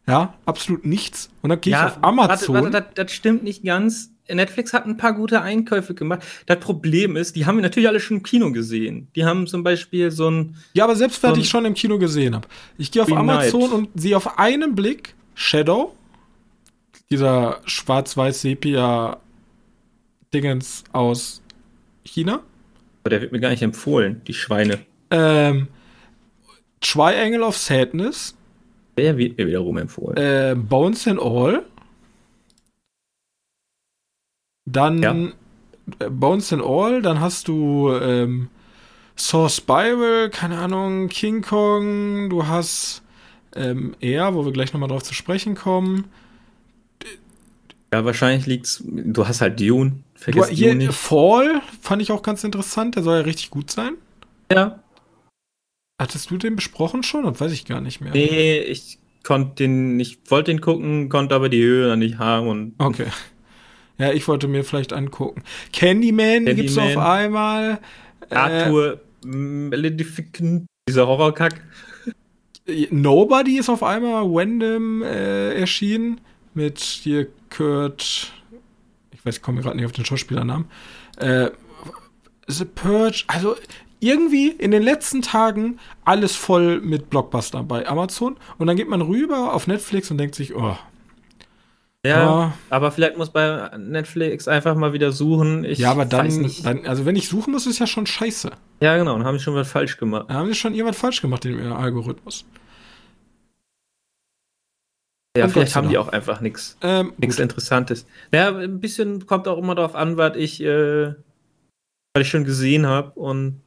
Speaker 1: Ja, absolut nichts. Und dann gehe ich auf Amazon.
Speaker 2: Warte, warte, das, das stimmt nicht ganz. Netflix hat ein paar gute Einkäufe gemacht. Das Problem ist, die haben wir natürlich alle schon im Kino gesehen. Die haben zum Beispiel so ein.
Speaker 1: ja, aber selbst wenn
Speaker 2: so
Speaker 1: ich schon im Kino gesehen habe. Ich gehe auf
Speaker 2: Green
Speaker 1: Amazon
Speaker 2: Knight.
Speaker 1: und sehe auf einen Blick Shadow, dieser schwarz-weiß-sepia-Dingens aus China.
Speaker 2: Aber der wird mir gar nicht empfohlen, die Schweine.
Speaker 1: Ähm, Triangle of Sadness,
Speaker 2: Der wird mir wiederum empfohlen.
Speaker 1: äh, Bones and All. Dann
Speaker 2: Ja.
Speaker 1: äh, Bones and All, dann hast du ähm, Saw Spiral, keine Ahnung, King Kong, du hast ähm, Air, wo wir gleich nochmal drauf zu sprechen kommen.
Speaker 2: ja, wahrscheinlich liegt's. Du hast halt Dune.
Speaker 1: Du,
Speaker 2: Vergiss
Speaker 1: hier,
Speaker 2: Dune nicht.
Speaker 1: Fall fand ich auch ganz interessant, der soll ja richtig gut sein.
Speaker 2: Ja.
Speaker 1: Hattest du den besprochen schon? Das weiß ich gar nicht mehr.
Speaker 2: Nee, ich konnte den, ich wollte den gucken, konnte aber die Höhe dann nicht haben und
Speaker 1: Okay. Ja, ich wollte mir vielleicht angucken. Candyman,
Speaker 2: Candyman.
Speaker 1: gibt's auf einmal. Äh,
Speaker 2: Arthur Maleficent, dieser Horrorkack.
Speaker 1: Nobody ist auf einmal random äh, erschienen mit hier Kurt. Ich weiß, ich komme gerade nicht auf den Schauspielernamen. Äh, The Purge. Also irgendwie in den letzten Tagen alles voll mit Blockbuster bei Amazon. Und dann geht man rüber auf Netflix und denkt sich, oh,
Speaker 2: Ja,
Speaker 1: Ja.
Speaker 2: aber vielleicht muss bei Netflix einfach mal wieder suchen. Ich
Speaker 1: ja, aber dann,
Speaker 2: nicht.
Speaker 1: dann, also wenn ich suchen muss, ist ja schon scheiße.
Speaker 2: Ja, genau, dann haben sie schon was falsch gemacht.
Speaker 1: Da haben sie schon irgendwas falsch gemacht in ihrem Algorithmus.
Speaker 2: Ja,
Speaker 1: Und
Speaker 2: vielleicht haben die auch einfach nichts
Speaker 1: Ähm.
Speaker 2: Interessantes. Ja, ein bisschen kommt auch immer darauf an, was ich, äh, was ich schon gesehen habe und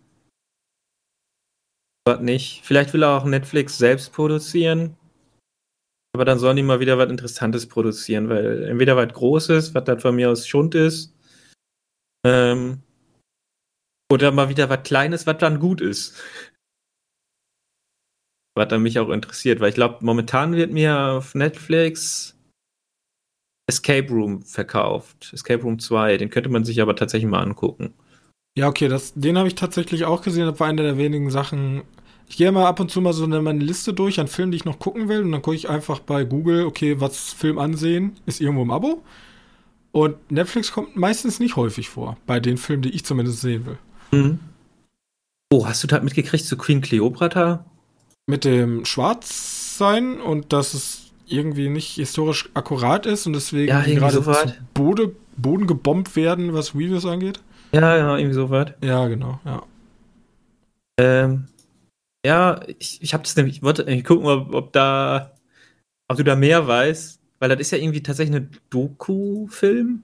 Speaker 2: was nicht. Vielleicht will auch Netflix selbst produzieren. Aber dann sollen die mal wieder was Interessantes produzieren, weil entweder was Großes, was dann von mir aus Schund ist, ähm, oder mal wieder was Kleines, was dann gut ist. Was dann mich auch interessiert, weil ich glaube, momentan wird mir auf Netflix Escape Room verkauft. Escape Room 2, den könnte man sich aber tatsächlich mal angucken.
Speaker 1: Ja, okay, das, den habe ich tatsächlich auch gesehen. Das war eine der wenigen Sachen. Ich gehe mal ab und zu mal so eine, meine Liste durch an Filmen, die ich noch gucken will. Und dann gucke ich einfach bei Google, okay, was Film ansehen, ist irgendwo im Abo. Und Netflix kommt meistens nicht häufig vor, bei den Filmen, die ich zumindest sehen will.
Speaker 2: Mhm. Oh, hast du das mitgekriegt zu Queen Cleopatra?
Speaker 1: Mit dem Schwarzsein und dass es irgendwie nicht historisch akkurat ist und deswegen
Speaker 2: Ja,
Speaker 1: gerade
Speaker 2: so
Speaker 1: zu Bode, Boden gebombt werden, was Reviews angeht.
Speaker 2: Ja, genau, irgendwie so was.
Speaker 1: Ja, genau, ja.
Speaker 2: Ähm, ja, ich, ich habe das nämlich, ich wollte eigentlich gucken, ob, ob da, ob du da mehr weißt, weil das ist ja irgendwie tatsächlich ein Doku-Film.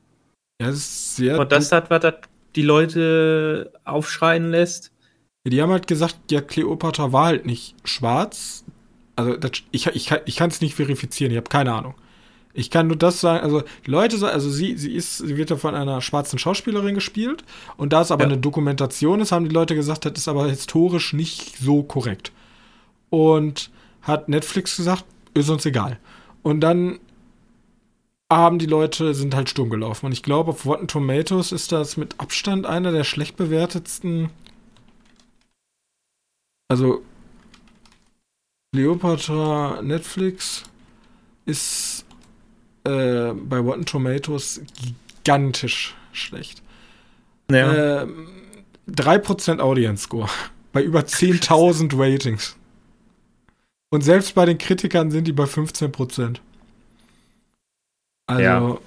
Speaker 1: Ja, das ist sehr.
Speaker 2: Und das hat, was das die Leute aufschreien lässt.
Speaker 1: Ja, die haben halt gesagt, ja, Cleopatra war halt nicht schwarz. Also, das, ich, ich, kann- ich kann es nicht verifizieren, ich habe keine Ahnung. Ich kann nur das sagen, also die Leute also sie, sie ist, sie wird ja von einer schwarzen Schauspielerin gespielt und da es aber
Speaker 2: Ja.
Speaker 1: eine Dokumentation ist, haben die Leute gesagt, das ist aber historisch nicht so korrekt. Und hat Netflix gesagt, ist uns egal. Und dann haben die Leute, sind halt stumm gelaufen. Und ich glaube, auf Rotten Tomatoes ist das mit Abstand einer der schlecht bewertetsten also Cleopatra Netflix ist äh, bei Rotten Tomatoes gigantisch schlecht.
Speaker 2: Ja.
Speaker 1: Ähm, 3% Audience Score bei über 10.000 Ratings. Und selbst bei den Kritikern sind die bei 15%. Also,
Speaker 2: Ja.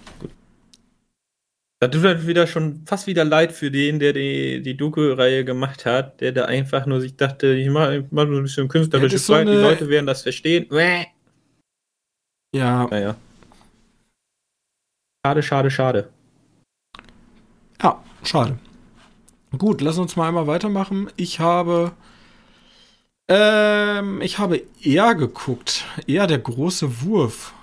Speaker 2: Das tut halt wieder schon fast wieder leid für den, der die, die Doku-Reihe gemacht hat, der da einfach nur sich dachte, ich mache mach so ein bisschen
Speaker 1: Ja,
Speaker 2: künstlerische
Speaker 1: das ist so
Speaker 2: Freiheit, die
Speaker 1: eine-
Speaker 2: Leute werden das verstehen.
Speaker 1: Ja,
Speaker 2: Naja. Schade, schade, schade.
Speaker 1: ja, schade. Gut, lass uns mal einmal weitermachen. Ich habe. Ähm, ich habe eher geguckt. Eher der große Wurf.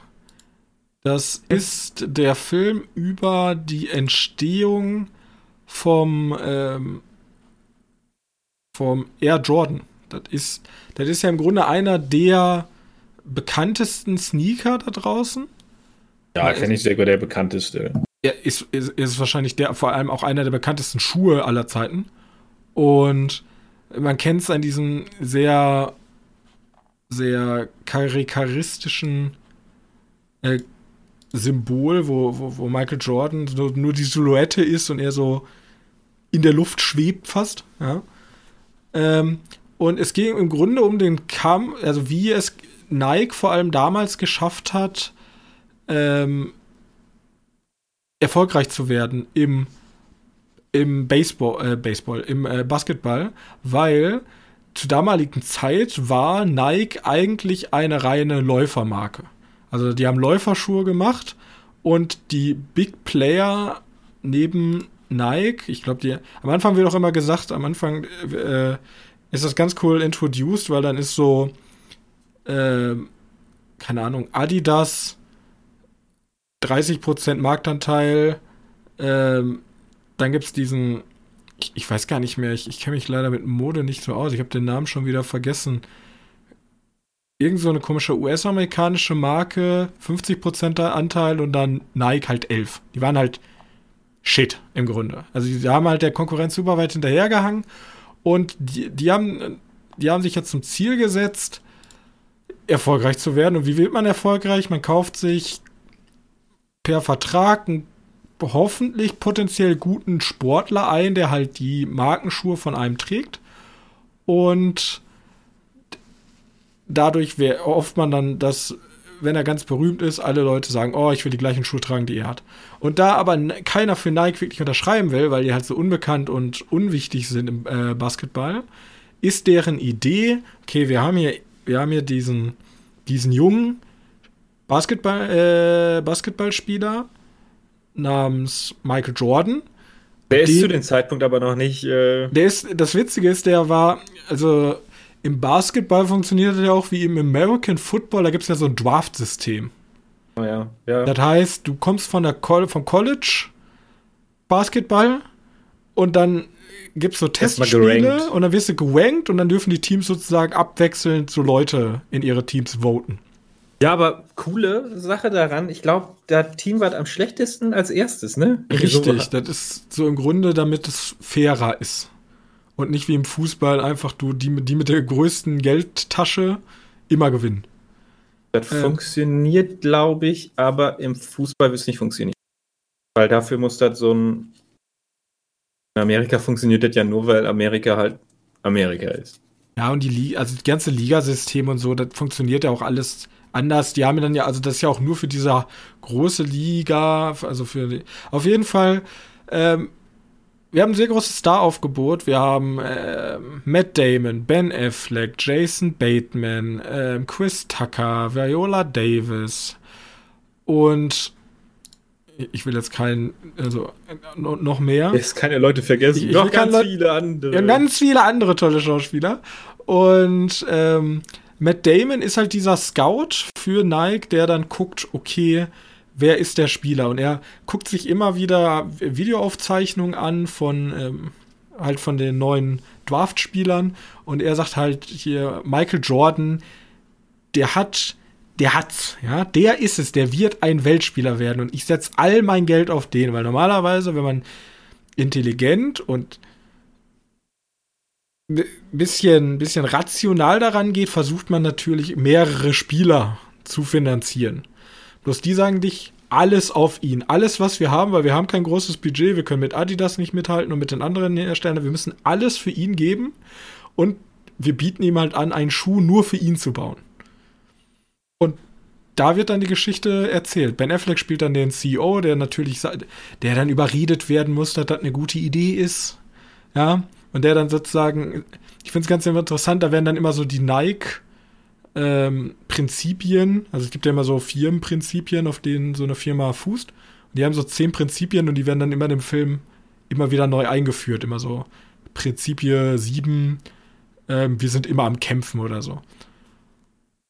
Speaker 1: Das ist der Film über die Entstehung vom, ähm, vom Air Jordan. Das ist, das ist ja im Grunde einer der bekanntesten Sneaker da draußen.
Speaker 2: Ja, kenne ich sehr gut, der bekannteste.
Speaker 1: Er ist, ist, ist wahrscheinlich der, vor allem auch einer der bekanntesten Schuhe aller Zeiten. Und man kennt es an diesem sehr, sehr karikaturistischen äh, Symbol, wo, wo, wo Michael Jordan so, nur die Silhouette ist und er so in der Luft schwebt fast. Ja. Ähm, und es ging im Grunde um den Kampf, also wie es Nike vor allem damals geschafft hat, ähm, erfolgreich zu werden im, im Baseball, äh, Baseball, im äh, Basketball, weil zur damaligen Zeit war Nike eigentlich eine reine Läufermarke. Also die haben Läuferschuhe gemacht und die Big Player neben Nike, ich glaube, die am Anfang wird auch immer gesagt, am Anfang äh, ist das ganz cool introduced, weil dann ist so, äh, keine Ahnung, Adidas 30% Marktanteil, ähm, dann gibt es diesen, ich, ich, weiß gar nicht mehr, ich, ich kenne mich leider mit Mode nicht so aus, ich habe den Namen schon wieder vergessen. Irgend so eine komische US-amerikanische Marke, 50% Anteil und dann Nike halt 11. Die waren halt Shit im Grunde. Also die haben halt der Konkurrenz super weit hinterhergehangen und die, die, haben, die haben sich jetzt zum Ziel gesetzt, erfolgreich zu werden. Und wie wird man erfolgreich? Man kauft sich per Vertrag einen hoffentlich potenziell guten Sportler ein, der halt die Markenschuhe von einem trägt. Und dadurch hofft man dann, dass wenn er ganz berühmt ist, alle Leute sagen, oh, ich will die gleichen Schuhe tragen, die er hat. Und da aber keiner für Nike wirklich unterschreiben will, weil die halt so unbekannt und unwichtig sind im äh, Basketball, ist deren Idee, okay, wir haben hier, wir haben hier diesen, diesen jungen Basketball, äh, Basketballspieler namens Michael Jordan.
Speaker 2: Der ist die, zu dem Zeitpunkt aber noch nicht. Äh
Speaker 1: der ist, das Witzige ist, der war, also im Basketball funktioniert er ja auch wie im American Football, da gibt es ja so ein Draft-System.
Speaker 2: Oh ja, ja.
Speaker 1: Das heißt, du kommst von der vom College Basketball und dann gibt es so Testspiele und dann wirst du gerankt und dann dürfen die Teams sozusagen abwechselnd so Leute in ihre Teams voten.
Speaker 2: Ja, aber coole Sache daran, ich glaube, das Team war am schlechtesten als erstes, ne?
Speaker 1: Richtig, so. das ist so im Grunde, damit es fairer ist und nicht wie im Fußball einfach du die, die mit der größten Geldtasche immer gewinnen.
Speaker 2: Das ähm, funktioniert, glaube ich, aber im Fußball wird es nicht funktionieren. Weil dafür muss das so ein. In Amerika funktioniert das ja nur, weil Amerika halt Amerika ist.
Speaker 1: Ja, und die Liga, also das ganze Ligasystem und so, das funktioniert ja auch alles anders. Die haben ja dann ja, also das ist ja auch nur für diese große Liga, also für die, auf jeden Fall ähm, wir haben ein sehr großes Star-Aufgebot. Wir haben äh, Matt Damon, Ben Affleck, Jason Bateman, äh, Chris Tucker, Viola Davis und ich will jetzt keinen, also noch mehr.
Speaker 2: Jetzt keine Leute vergessen.
Speaker 1: Ich, noch ganz Le viele andere. Ja, ganz viele andere tolle Schauspieler. Und ähm, Matt Damon ist halt dieser Scout für Nike, der dann guckt, okay, wer ist der Spieler? Und er guckt sich immer wieder Videoaufzeichnungen an von ähm, halt von den neuen Draft-Spielern und er sagt halt hier Michael Jordan, der hat der hat's, ja, der ist es, der wird ein Weltspieler werden und ich setze all mein Geld auf den, weil normalerweise, wenn man intelligent und bisschen, bisschen rational daran geht, versucht man natürlich mehrere Spieler zu finanzieren. Bloß die sagen dich, alles auf ihn. Alles, was wir haben, weil wir haben kein großes Budget, wir können mit Adidas nicht mithalten und mit den anderen Herstellern. Wir müssen alles für ihn geben und wir bieten ihm halt an, einen Schuh nur für ihn zu bauen. Und da wird dann die Geschichte erzählt. Ben Affleck spielt dann den CEO, der natürlich, der dann überredet werden muss, dass das eine gute Idee ist. Ja, und der dann sozusagen, ich finde es ganz interessant, da werden dann immer so die Nike ähm, Prinzipien, also es gibt ja immer so Firmenprinzipien, auf denen so eine Firma fußt. Und die haben so zehn Prinzipien und die werden dann immer im Film immer wieder neu eingeführt. Immer so Prinzipie 7, ähm, wir sind immer am Kämpfen oder so. Und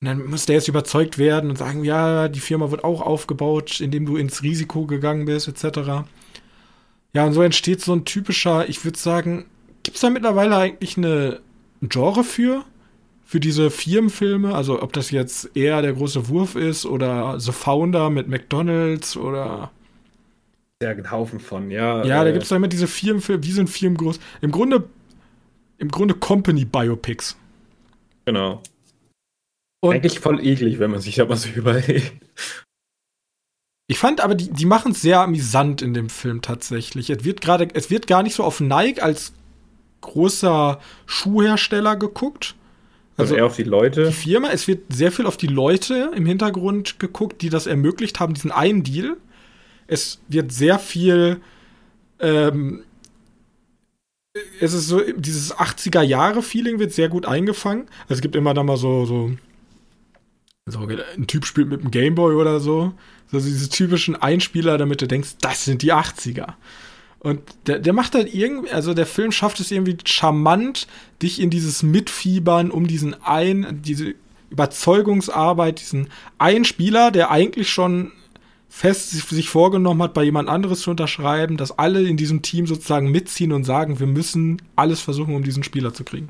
Speaker 1: dann muss der jetzt überzeugt werden und sagen, ja, die Firma wird auch aufgebaut, indem du ins Risiko gegangen bist, etc. Ja, und so entsteht so ein typischer, ich würde sagen, gibt es da mittlerweile eigentlich eine, ein Genre für? Für diese Firmenfilme? Also ob das jetzt eher der große Wurf ist oder The Founder mit McDonalds oder.
Speaker 2: Ja, ein Haufen von, ja.
Speaker 1: Ja, äh, da gibt es da immer diese Firmenfilme, wie sind Firmen groß? Im Grunde, im Grunde Company-Biopics.
Speaker 2: Genau. Und Eigentlich voll eklig, wenn man sich da mal so überlegt.
Speaker 1: Ich fand aber, die, die machen es sehr amüsant in dem Film tatsächlich. Es wird gerade, es wird gar nicht so auf Nike als großer Schuhhersteller geguckt.
Speaker 2: Also, also eher auf die Leute.
Speaker 1: Die Firma, es wird sehr viel auf die Leute im Hintergrund geguckt, die das ermöglicht haben, diesen einen Deal. Es wird sehr viel, ähm, es ist so, dieses 80er-Jahre-Feeling wird sehr gut eingefangen. Also es gibt immer da mal so, so, so ein Typ spielt mit einem Gameboy oder so. So diese typischen Einspieler, damit du denkst, das sind die 80er. Und der, der macht halt irgendwie, also der Film schafft es irgendwie charmant, dich in dieses Mitfiebern um diesen ein, diese Überzeugungsarbeit, diesen einen Spieler, der eigentlich schon fest sich vorgenommen hat, bei jemand anderes zu unterschreiben, dass alle in diesem Team sozusagen mitziehen und sagen, wir müssen alles versuchen, um diesen Spieler zu kriegen.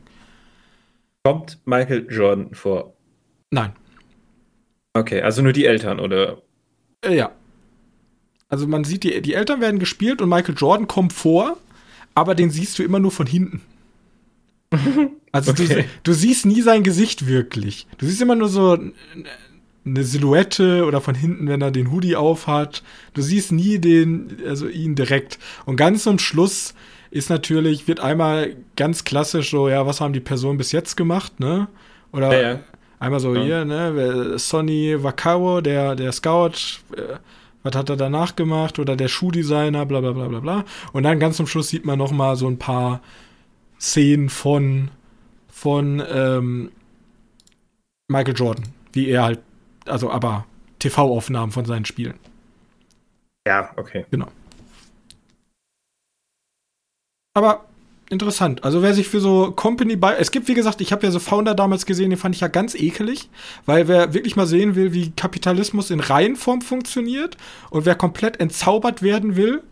Speaker 2: Kommt Michael Jordan vor?
Speaker 1: Nein.
Speaker 2: Okay, also nur die Eltern, oder?
Speaker 1: Äh, ja. Also man sieht, die, die Eltern werden gespielt und Michael Jordan kommt vor, aber den siehst du immer nur von hinten. Also okay. du, du, siehst nie sein Gesicht wirklich. Du siehst immer nur so eine Silhouette oder von hinten, wenn er den Hoodie aufhat. Du siehst nie den, also ihn direkt. Und ganz zum Schluss ist natürlich, wird einmal ganz klassisch so, ja, was haben die Personen bis jetzt gemacht, ne? Oder ja, ja. einmal so ja. hier, ne? Sonny Vaccaro, der, der Scout, äh, was hat er danach gemacht oder der Schuhdesigner, bla bla bla bla bla. Und dann ganz zum Schluss sieht man noch mal so ein paar Szenen von, von ähm, Michael Jordan, wie er halt, also aber TV-Aufnahmen von seinen Spielen.
Speaker 2: Ja, okay.
Speaker 1: Genau. Aber interessant. Also wer sich für so Company bei es gibt wie gesagt, ich habe ja so Founder damals gesehen, den fand ich ja ganz ekelig, weil wer wirklich mal sehen will, wie Kapitalismus in Reihenform funktioniert und wer komplett entzaubert werden will,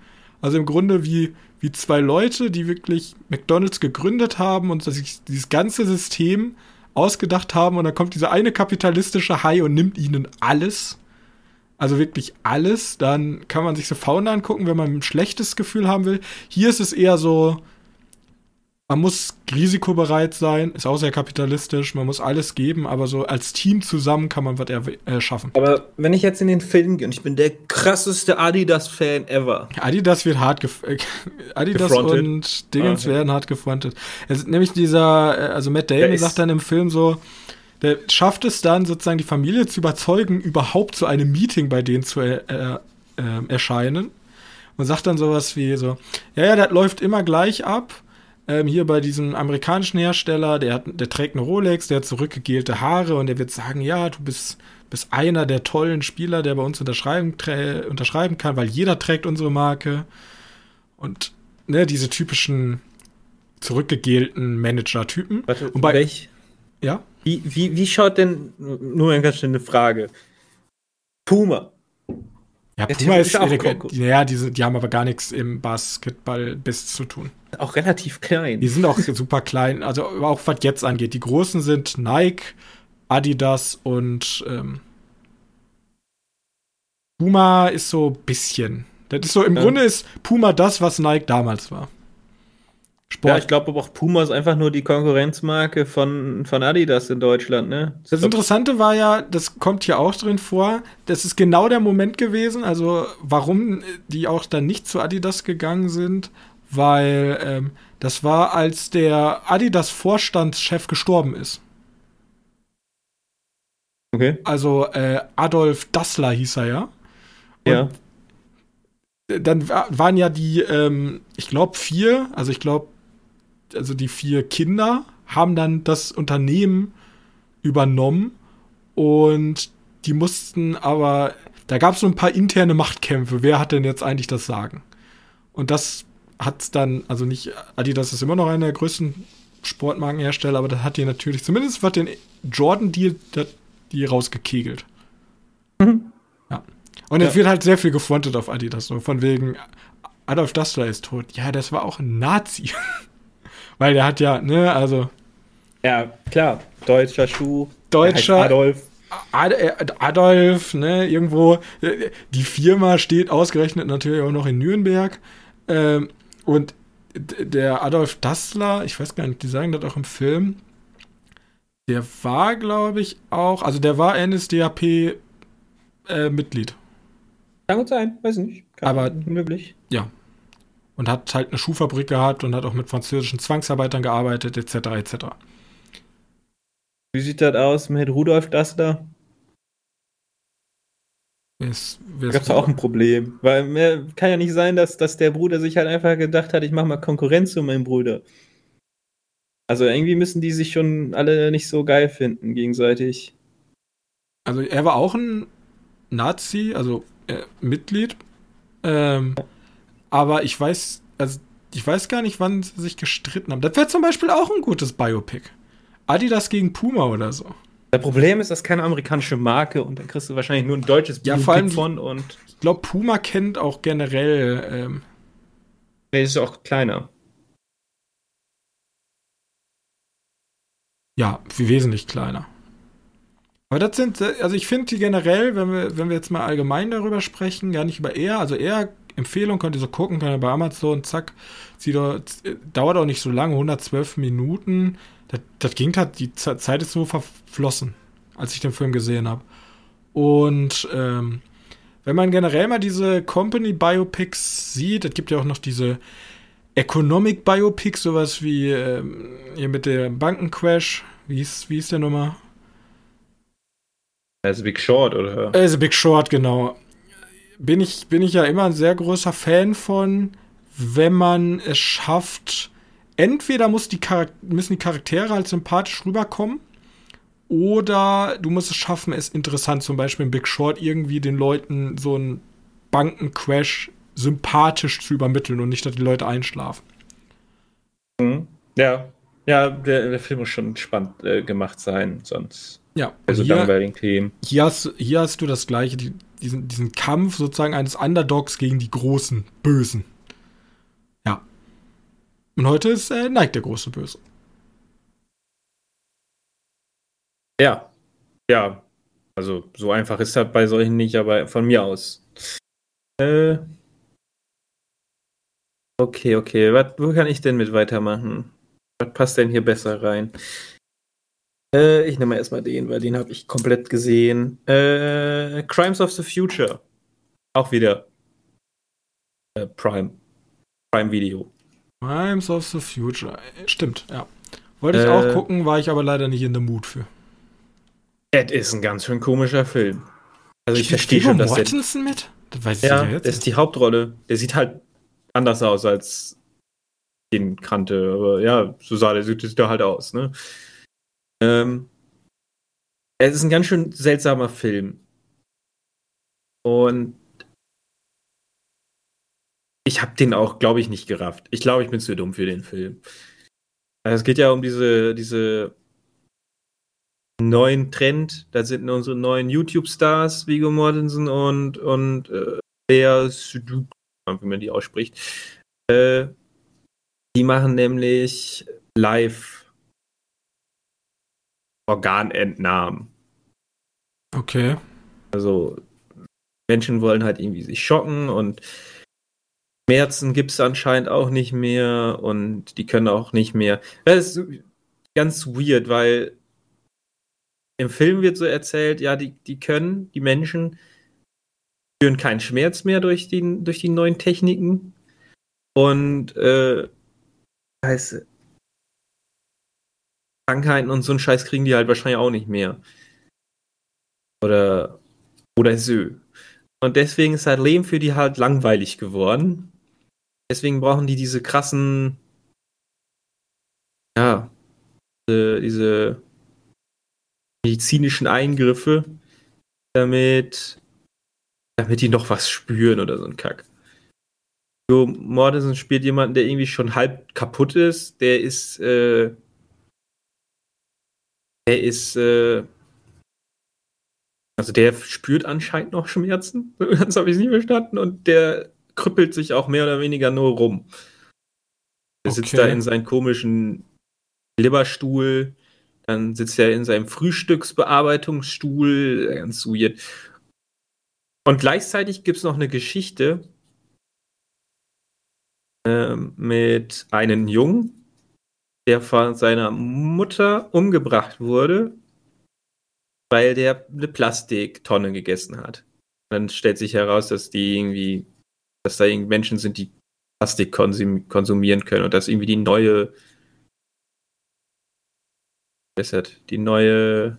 Speaker 1: also im Grunde wie wie zwei Leute, die wirklich McDonald's gegründet haben und sich dieses ganze System ausgedacht haben und dann kommt dieser eine kapitalistische Hai und nimmt ihnen alles. Also wirklich alles, dann kann man sich so Founder angucken, wenn man ein schlechtes Gefühl haben will. Hier ist es eher so, man muss risikobereit sein, ist auch sehr kapitalistisch, man muss alles geben, aber so als Team zusammen kann man was äh, schaffen.
Speaker 2: Aber wenn ich jetzt in den Film gehe und ich bin der krasseste Adidas-Fan ever.
Speaker 1: Adidas wird hart gef äh, Adidas gefrontet. und Dingens ah, okay. werden hart gefrontet. Es, nämlich dieser, äh, also Matt Damon sagt dann im Film so, der schafft es dann sozusagen die Familie zu überzeugen, überhaupt zu einem Meeting bei denen zu äh, äh, erscheinen. Und sagt dann sowas wie so, ja, ja, das läuft immer gleich ab ähm, hier bei diesem amerikanischen Hersteller, der, hat, der trägt eine Rolex, der hat zurückgegelte Haare und der wird sagen, ja, du bist, bist einer der tollen Spieler, der bei uns unterschreiben, unterschreiben kann, weil jeder trägt unsere Marke. Und ne, diese typischen zurückgegelten Manager-Typen.
Speaker 2: Und bei, welch?
Speaker 1: Ja?
Speaker 2: Wie, wie, wie schaut denn, nur eine ganz schnelle Frage, Puma,
Speaker 1: ja, Puma ist, auch äh, ja, diese, die haben aber gar nichts im Basketball-Biss zu tun.
Speaker 2: Auch relativ klein.
Speaker 1: Die sind auch super klein, also auch was jetzt angeht. Die großen sind Nike, Adidas und ähm, Puma ist so ein bisschen. Das ist so, im ja. Grunde ist Puma das, was Nike damals war.
Speaker 2: Sport. Ja, ich glaube aber auch Puma ist einfach nur die Konkurrenzmarke von, von Adidas in Deutschland, ne?
Speaker 1: Das, das Interessante war ja, das kommt hier auch drin vor, das ist genau der Moment gewesen, also warum die auch dann nicht zu Adidas gegangen sind, weil ähm, das war, als der Adidas-Vorstandschef gestorben ist.
Speaker 2: Okay.
Speaker 1: Also äh, Adolf Dassler hieß er ja. Und
Speaker 2: ja.
Speaker 1: Dann waren ja die, ähm, ich glaube, vier, also ich glaube, also die vier Kinder haben dann das Unternehmen übernommen und die mussten aber, da gab es so ein paar interne Machtkämpfe. Wer hat denn jetzt eigentlich das Sagen? Und das hat es dann, also nicht, Adidas ist immer noch einer der größten Sportmarkenhersteller, aber das hat die natürlich, zumindest was den Jordan-Deal, die rausgekegelt. Mhm. Ja. Und ja. es wird halt sehr viel gefrontet auf Adidas, so von wegen, Adolf Dassler ist tot. Ja, das war auch ein Nazi. Weil der hat ja, ne, also.
Speaker 2: Ja, klar, deutscher Schuh.
Speaker 1: Deutscher. Adolf. Äh, Adolf, ne, irgendwo, äh, die Firma steht ausgerechnet natürlich auch noch in Nürnberg. Ähm, und der Adolf Dassler, ich weiß gar nicht, die sagen das auch im Film, der war, glaube ich, auch, also der war NSDAP-Mitglied. Äh,
Speaker 2: Kann gut sein, weiß nicht.
Speaker 1: Kann Aber möglich. Ja. Und hat halt eine Schuhfabrik gehabt und hat auch mit französischen Zwangsarbeitern gearbeitet, etc. etc.
Speaker 2: Wie sieht das aus mit Rudolf Dassler? Gab es auch ein Problem. Weil mehr, kann ja nicht sein, dass, dass der Bruder sich halt einfach gedacht hat, ich mache mal Konkurrenz zu meinem Bruder. Also irgendwie müssen die sich schon alle nicht so geil finden gegenseitig.
Speaker 1: Also er war auch ein Nazi, also äh, Mitglied. Ähm, aber ich weiß, also ich weiß gar nicht, wann sie sich gestritten haben. Das wäre zum Beispiel auch ein gutes Biopic. Adidas gegen Puma oder so.
Speaker 2: Das Problem ist, das ist keine amerikanische Marke und dann kriegst du wahrscheinlich nur ein deutsches
Speaker 1: ja, vor allem, von und. Ich glaube, Puma kennt auch generell. Ähm,
Speaker 2: nee, ist auch kleiner.
Speaker 1: Ja, wie wesentlich kleiner. Aber das sind, also ich finde die generell, wenn wir, wenn wir jetzt mal allgemein darüber sprechen, gar nicht über er, also er Empfehlung, könnt ihr so gucken, könnt ihr bei Amazon, zack, zieht, dauert auch nicht so lange, 112 Minuten, das, das ging halt, die Zeit ist so verflossen, als ich den Film gesehen habe. Und ähm, wenn man generell mal diese Company Biopics sieht, es gibt ja auch noch diese Economic Biopics, sowas wie ähm, hier mit dem Bankencrash. Wie ist, wie ist der Nummer?
Speaker 2: Also Big Short, oder?
Speaker 1: Also Big Short, genau. Bin ich, bin ich ja immer ein sehr großer Fan von, wenn man es schafft, entweder muss die müssen die Charaktere halt sympathisch rüberkommen, oder du musst es schaffen, es interessant, zum Beispiel in Big Short irgendwie den Leuten so einen Bankencrash sympathisch zu übermitteln und nicht, dass die Leute einschlafen.
Speaker 2: Mhm. Ja, ja, der, der, Film muss schon spannend äh, gemacht sein, sonst.
Speaker 1: Ja,
Speaker 2: also hier, langweiligen Themen.
Speaker 1: Hier hast, hier hast du das gleiche, die, diesen, diesen Kampf sozusagen eines Underdogs gegen die großen Bösen. Und heute ist äh, Nike der große Böse.
Speaker 2: Ja. Ja. Also so einfach ist das bei solchen nicht, aber von mir aus. Äh. Okay, okay. Was, wo kann ich denn mit weitermachen? Was passt denn hier besser rein? Äh, ich nehme mal erstmal den, weil den habe ich komplett gesehen. Äh, Crimes of the Future. Auch wieder. Äh, Prime. Prime Video.
Speaker 1: Crimes of the Future. Stimmt, ja. Wollte ich äh, auch gucken, war ich aber leider nicht in der Mut für.
Speaker 2: Es ist ein ganz schön komischer Film. Also ich verstehe schon, dass
Speaker 1: Mortensen mit?
Speaker 2: Das weiß ich ja, ja jetzt. Das ist die Hauptrolle. Der sieht halt anders aus als den kannte. Aber ja, so sah der, sieht der halt aus, ne? Ähm, es ist ein ganz schön seltsamer Film. Und ich habe den auch, glaube ich, nicht gerafft. Ich glaube, ich bin zu dumm für den Film. Also es geht ja um diese, diese neuen Trend. Da sind unsere neuen YouTube-Stars, Vigo Mortensen und, und äh, Bea Suduk, wie man die ausspricht. Äh, die machen nämlich live Organentnahmen.
Speaker 1: Okay.
Speaker 2: Also Menschen wollen halt irgendwie sich schocken und Schmerzen gibt es anscheinend auch nicht mehr und die können auch nicht mehr. Das ist ganz weird, weil im Film wird so erzählt, ja, die, die können, die Menschen spüren keinen Schmerz mehr durch die, durch die neuen Techniken. Und äh, heißt, Krankheiten und so einen Scheiß kriegen die halt wahrscheinlich auch nicht mehr. Oder, oder so. Und deswegen ist halt Leben für die halt langweilig geworden. Deswegen brauchen die diese krassen, ja, diese, diese medizinischen Eingriffe, damit, damit die noch was spüren oder so ein Kack. Joe Mortensen spielt jemanden, der irgendwie schon halb kaputt ist. Der ist, äh, der ist, äh, also der spürt anscheinend noch Schmerzen. Das habe ich nie verstanden. Und der krüppelt sich auch mehr oder weniger nur rum. Der sitzt da in seinem komischen Leberstuhl. Dann sitzt er in seinem Frühstücksbearbeitungsstuhl. Ganz weird. Und gleichzeitig gibt es noch eine Geschichte äh, mit einem Jungen, der von seiner Mutter umgebracht wurde, weil der eine Plastiktonne gegessen hat. Dann stellt sich heraus, dass die irgendwie, dass da irgendwie Menschen sind, die Plastik konsumieren können und dass irgendwie die neue, die neue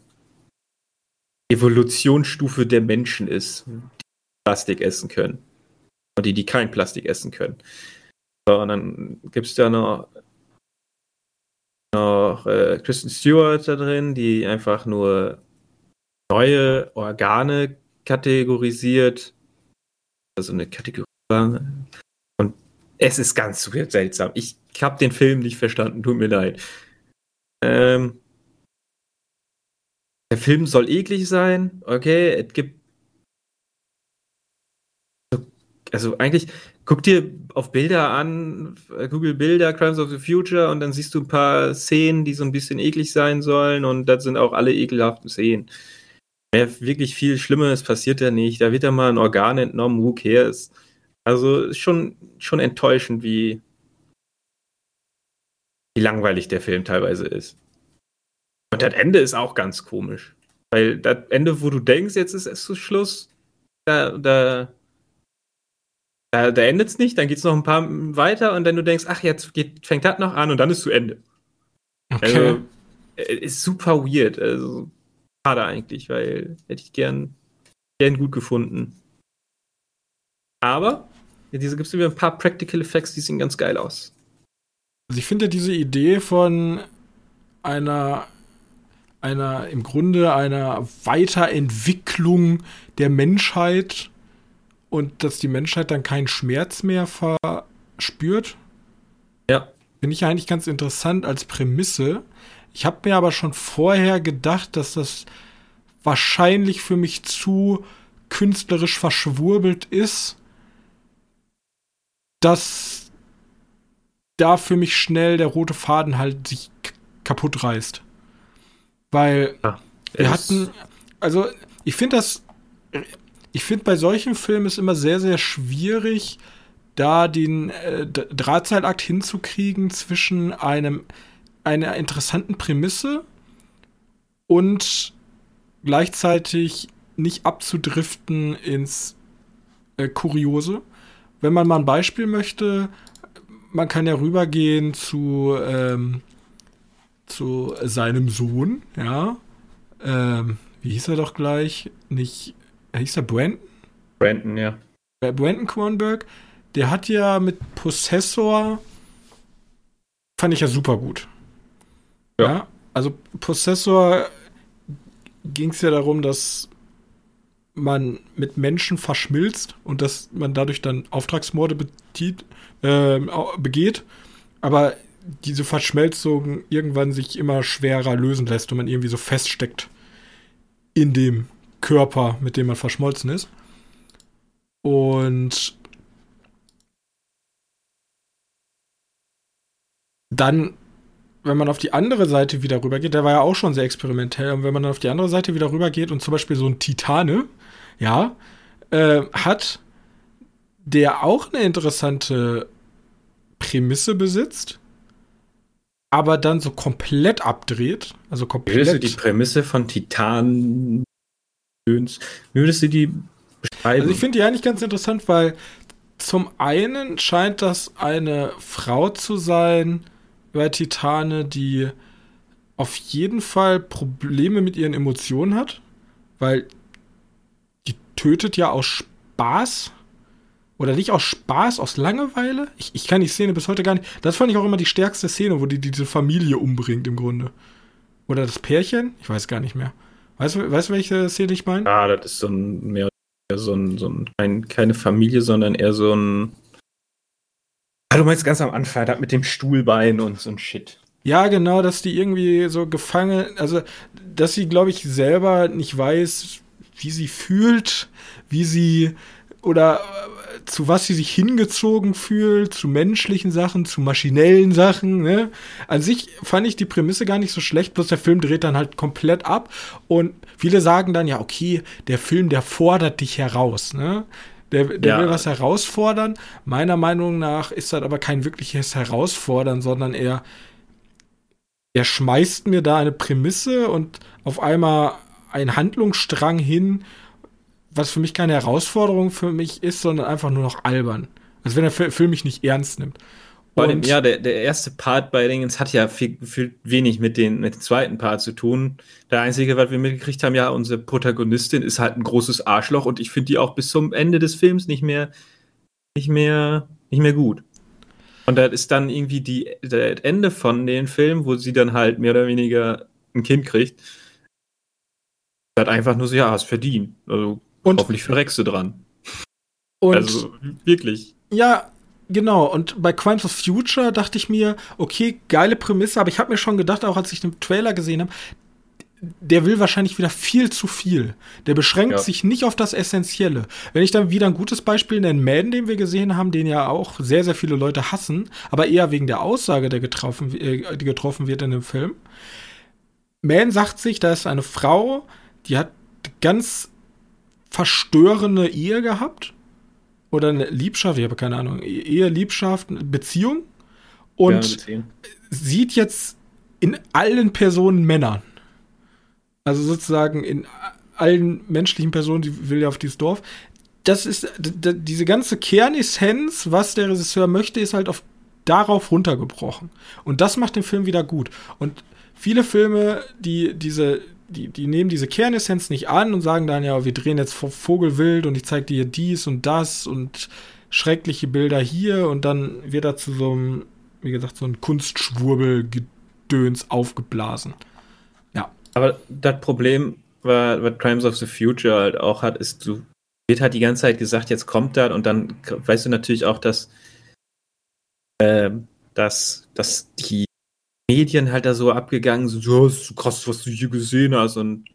Speaker 2: Evolutionsstufe der Menschen ist, die Plastik essen können. Und die, die kein Plastik essen können. So, und dann gibt es da noch, noch äh, Kristen Stewart da drin, die einfach nur neue Organe kategorisiert. Also eine Kategorie. Und es ist ganz seltsam. Ich habe den Film nicht verstanden, tut mir leid. Ähm, der Film soll eklig sein, okay, es gibt. Also eigentlich, guck dir auf Bilder an, äh, Google Bilder, Crimes of the Future, und dann siehst du ein paar Szenen, die so ein bisschen eklig sein sollen, und das sind auch alle ekelhaften Szenen. Mehr wirklich viel Schlimmes passiert da nicht. Da wird ja mal ein Organ entnommen, who cares? Also ist schon, schon enttäuschend, wie, wie langweilig der Film teilweise ist. Und das Ende ist auch ganz komisch. Weil das Ende, wo du denkst, jetzt ist es zu Schluss, da, da, da, da endet es nicht, dann geht es noch ein paar weiter und dann du denkst, ach, jetzt geht, fängt das noch an und dann ist zu Ende. Okay. Also, äh, ist super weird. Also, schade eigentlich, weil hätte ich gern, gern gut gefunden. Aber ja, diese gibt es wieder ein paar Practical Effects, die sehen ganz geil aus.
Speaker 1: Also ich finde diese Idee von einer einer, im Grunde einer Weiterentwicklung der Menschheit und dass die Menschheit dann keinen Schmerz mehr verspürt.
Speaker 2: Ja.
Speaker 1: Finde ich eigentlich ganz interessant als Prämisse. Ich habe mir aber schon vorher gedacht, dass das wahrscheinlich für mich zu künstlerisch verschwurbelt ist, dass da für mich schnell der rote Faden halt sich kaputt reißt. Weil ja, wir hatten, also ich finde das, ich finde bei solchen Filmen ist immer sehr, sehr schwierig, da den äh, Drahtseilakt hinzukriegen zwischen einem, einer interessanten Prämisse und gleichzeitig nicht abzudriften ins äh, Kuriose. Wenn man mal ein Beispiel möchte, man kann ja rübergehen zu ähm, zu seinem Sohn, ja. Ähm, wie hieß er doch gleich? Nicht, hieß er Brandon?
Speaker 2: Brandon, ja.
Speaker 1: Brandon Kronberg, der hat ja mit Possessor, fand ich ja super gut. Ja. ja also Possessor ging es ja darum, dass man mit Menschen verschmilzt und dass man dadurch dann Auftragsmorde betiet, äh, begeht. Aber diese Verschmelzung irgendwann sich immer schwerer lösen lässt und man irgendwie so feststeckt in dem Körper, mit dem man verschmolzen ist. Und dann, wenn man auf die andere Seite wieder rübergeht, der war ja auch schon sehr experimentell, und wenn man dann auf die andere Seite wieder rübergeht und zum Beispiel so ein Titane, ja, äh, hat, der auch eine interessante Prämisse besitzt, aber dann so komplett abdreht. Also komplett.
Speaker 2: Würdest du die Prämisse von Titan. Würdest du die beschreiben?
Speaker 1: Also ich finde die eigentlich ganz interessant, weil zum einen scheint das eine Frau zu sein bei Titane, die auf jeden Fall Probleme mit ihren Emotionen hat, weil tötet ja aus Spaß oder nicht aus Spaß, aus Langeweile? Ich, ich kann die Szene bis heute gar nicht. Das fand ich auch immer die stärkste Szene, wo die diese Familie umbringt im Grunde. Oder das Pärchen? Ich weiß gar nicht mehr. Weißt du, weißt, welche Szene ich meine?
Speaker 2: Ah, das ist so ein mehr so ein, so ein kein, keine Familie, sondern eher so ein Ah, du meinst ganz am Anfang, das mit dem Stuhlbein und so ein Shit.
Speaker 1: Ja, genau, dass die irgendwie so gefangen, also dass sie, glaube ich, selber nicht weiß, wie sie fühlt, wie sie oder äh, zu was sie sich hingezogen fühlt, zu menschlichen Sachen, zu maschinellen Sachen. Ne? An sich fand ich die Prämisse gar nicht so schlecht, bloß der Film dreht dann halt komplett ab und viele sagen dann ja, okay, der Film, der fordert dich heraus. Ne? Der, der ja. will was herausfordern. Meiner Meinung nach ist das aber kein wirkliches Herausfordern, sondern eher er schmeißt mir da eine Prämisse und auf einmal ein Handlungsstrang hin, was für mich keine Herausforderung für mich ist, sondern einfach nur noch albern. Also wenn der Film mich nicht ernst nimmt.
Speaker 2: Und ja, der, der erste Part bei Dingens hat ja viel, viel wenig mit, den, mit dem zweiten Part zu tun. Der einzige, was wir mitgekriegt haben, ja, unsere Protagonistin ist halt ein großes Arschloch und ich finde die auch bis zum Ende des Films nicht mehr, nicht mehr, nicht mehr gut. Und das ist dann irgendwie die, das Ende von dem Film, wo sie dann halt mehr oder weniger ein Kind kriegt. Hat einfach nur so, ja, hast verdient. Also und hoffentlich verreckst du dran.
Speaker 1: Und also wirklich. Ja, genau. Und bei Crimes of Future dachte ich mir, okay, geile Prämisse, aber ich habe mir schon gedacht, auch als ich den Trailer gesehen habe, der will wahrscheinlich wieder viel zu viel. Der beschränkt ja. sich nicht auf das Essentielle. Wenn ich dann wieder ein gutes Beispiel nenne, Madden, den wir gesehen haben, den ja auch sehr, sehr viele Leute hassen, aber eher wegen der Aussage, der getroffen, äh, die getroffen wird in dem Film. Madden sagt sich, da ist eine Frau, die hat ganz verstörende Ehe gehabt. Oder eine Liebschaft, ich habe keine Ahnung, Ehe, Liebschaft, Beziehung. Und ja, sieht jetzt in allen Personen Männer. Also sozusagen in allen menschlichen Personen, die will ja auf dieses Dorf. Das ist diese ganze Kernessenz, was der Regisseur möchte, ist halt auf darauf runtergebrochen. Und das macht den Film wieder gut. Und viele Filme, die diese, die, die nehmen diese Kernessenz nicht an und sagen dann, ja, wir drehen jetzt Vogelwild und ich zeige dir dies und das und schreckliche Bilder hier und dann wird da zu so einem, wie gesagt, so ein Kunstschwurbelgedöns aufgeblasen.
Speaker 2: Aber das Problem, was, was Crimes of the Future halt auch hat, ist, du wird halt die ganze Zeit gesagt, jetzt kommt das und dann weißt du natürlich auch, dass, äh, dass, dass die Medien halt da so abgegangen so, ist so krass, was du hier gesehen hast und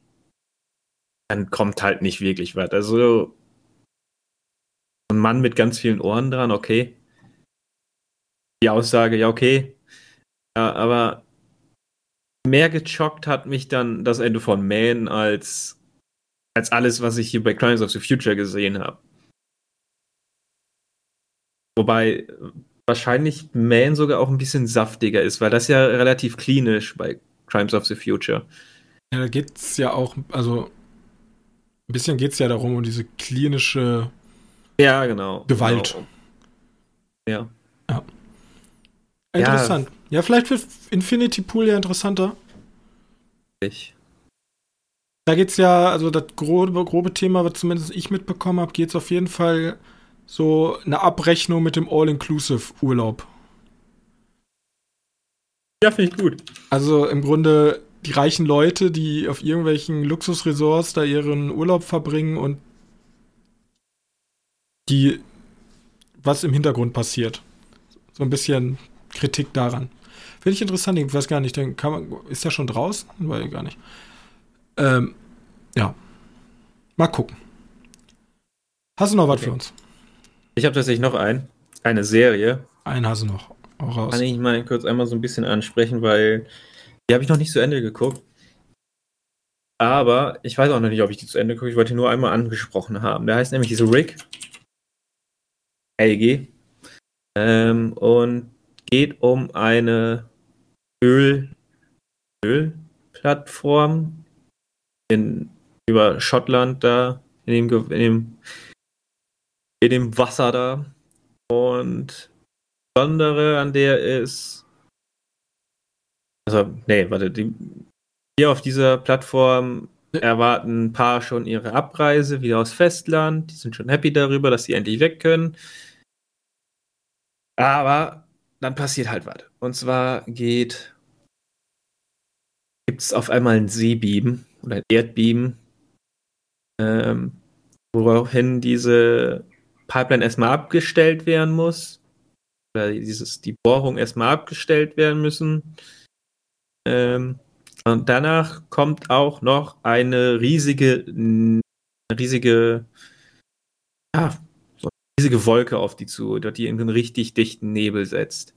Speaker 2: dann kommt halt nicht wirklich was. Also ein Mann mit ganz vielen Ohren dran, okay. Die Aussage, ja, okay. Ja, aber mehr gechockt hat mich dann das Ende von Man als, als alles, was ich hier bei Crimes of the Future gesehen habe. Wobei wahrscheinlich Man sogar auch ein bisschen saftiger ist, weil das ja relativ klinisch bei Crimes of the Future.
Speaker 1: Ja, da geht's ja auch, also ein bisschen geht's ja darum, um diese klinische
Speaker 2: ja, genau,
Speaker 1: Gewalt.
Speaker 2: Genau.
Speaker 1: Ja. ja. Interessant. Ja. ja, vielleicht wird Infinity Pool ja interessanter. Ich. Da geht's ja, also das grobe, grobe Thema, was zumindest ich mitbekommen habe, geht's auf jeden Fall so eine Abrechnung mit dem All-Inclusive-Urlaub.
Speaker 2: Ja, finde ich gut.
Speaker 1: Also im Grunde die reichen Leute, die auf irgendwelchen Luxusresorts da ihren Urlaub verbringen und die, was im Hintergrund passiert. So ein bisschen Kritik daran. Finde ich interessant, ich weiß gar nicht, dann kann man, ist der schon draußen? Weiß gar nicht. Ähm, ja. Mal gucken. Hast du noch was für uns?
Speaker 2: Ich habe tatsächlich noch einen. Eine Serie.
Speaker 1: Einen hast du noch.
Speaker 2: Auch raus. Kann ich mal kurz einmal so ein bisschen ansprechen, weil die habe ich noch nicht zu Ende geguckt. Aber ich weiß auch noch nicht, ob ich die zu Ende gucke. Ich wollte nur einmal angesprochen haben. Der heißt nämlich diese Rick. LG. Ähm, und geht um eine Öl, Ölplattform in, über Schottland da, in dem, in dem, in dem Wasser da. Und das Besondere an der ist, also, nee, warte, die, hier auf dieser Plattform erwarten ein paar schon ihre Abreise wieder aus Festland. Die sind schon happy darüber, dass sie endlich weg können. Aber dann passiert halt was. Und zwar geht gibt es auf einmal ein Seebeben oder ein Erdbeben, ähm, woraufhin diese Pipeline erstmal abgestellt werden muss. oder dieses, die Bohrung erstmal abgestellt werden müssen. Ähm, und danach kommt auch noch eine riesige, riesige, ja, so eine riesige Wolke auf die zu, die in einen richtig dichten Nebel setzt.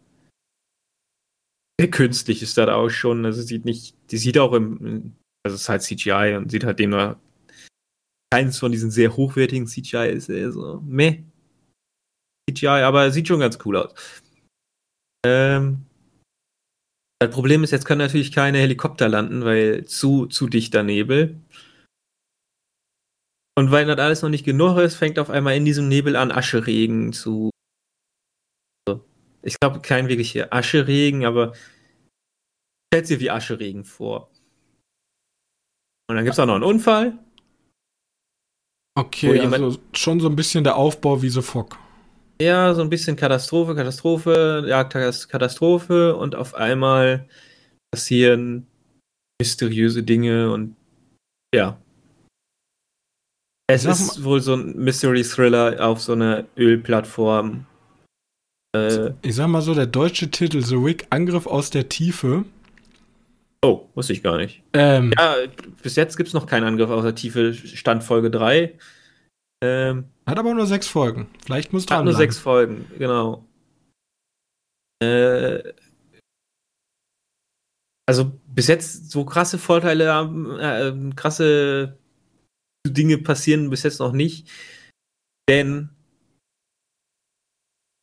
Speaker 2: Sehr künstlich ist das auch schon. Also sieht nicht, die sieht auch im, also es ist halt CGI und sieht halt dem nur keins von diesen sehr hochwertigen CGI ist eher so meh. CGI, aber sieht schon ganz cool aus. Ähm, das Problem ist, jetzt können natürlich keine Helikopter landen, weil zu, zu dichter Nebel. Und weil das alles noch nicht genug ist, fängt auf einmal in diesem Nebel an, Ascheregen zu. Ich glaube, kein wirklicher Ascheregen, aber stellt sich wie Ascheregen vor. Und dann gibt es auch noch einen Unfall.
Speaker 1: Okay, also schon so ein bisschen der Aufbau wie The Fog.
Speaker 2: Ja, so ein bisschen Katastrophe, Katastrophe, Jagdkatastrophe und auf einmal passieren mysteriöse Dinge und ja. Es ist wohl so ein Mystery Thriller auf so einer Ölplattform.
Speaker 1: Äh, ich sag mal so, der deutsche Titel The Wick Angriff aus der Tiefe.
Speaker 2: Oh, wusste ich gar nicht. Ähm, ja, bis jetzt gibt es noch keinen Angriff aus der Tiefe, Stand Folge 3.
Speaker 1: Ähm, hat aber nur sechs Folgen. Vielleicht muss dran.
Speaker 2: Hat nur sechs Folgen, genau. Äh, also bis jetzt so krasse Vorteile, äh, krasse Dinge passieren bis jetzt noch nicht. Denn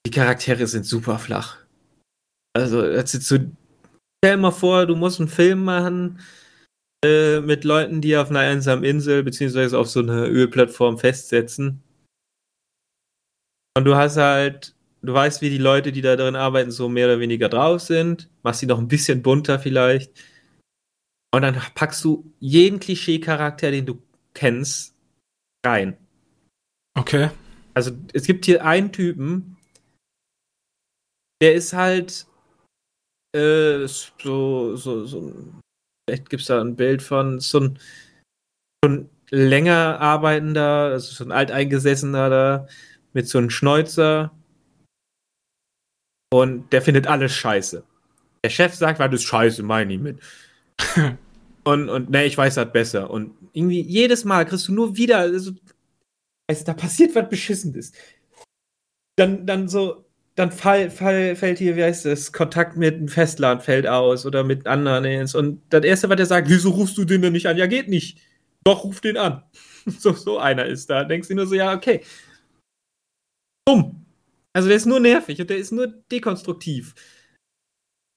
Speaker 2: die Charaktere sind super flach. Also, jetzt so, stell dir mal vor, du musst einen Film machen äh, mit Leuten, die auf einer einsamen Insel beziehungsweise auf so einer Ölplattform festsetzen. Und du hast halt, du weißt, wie die Leute, die da drin arbeiten, so mehr oder weniger drauf sind, machst sie noch ein bisschen bunter vielleicht. Und dann packst du jeden Klischee-Charakter, den du kennst, rein.
Speaker 1: Okay.
Speaker 2: Also es gibt hier einen Typen, der ist halt äh, so, so, so, vielleicht gibt es da ein Bild von so ein schon länger arbeitender, also so ein alteingesessener da, mit so einem Schnäuzer. Und der findet alles scheiße. Der Chef sagt, war das scheiße, meine ich mit. und, und ne, ich weiß das besser. Und irgendwie jedes Mal kriegst du nur wieder, also, also da passiert was Beschissenes. Dann, dann so, dann fall, fall, fällt hier, wie heißt das, Kontakt mit dem Festland fällt aus oder mit anderen. Und das Erste, was er sagt, wieso rufst du den denn nicht an? Ja, geht nicht. Doch, ruf den an. so, so einer ist da. Denkst du nur so, ja, okay dumm. Also der ist nur nervig und der ist nur dekonstruktiv.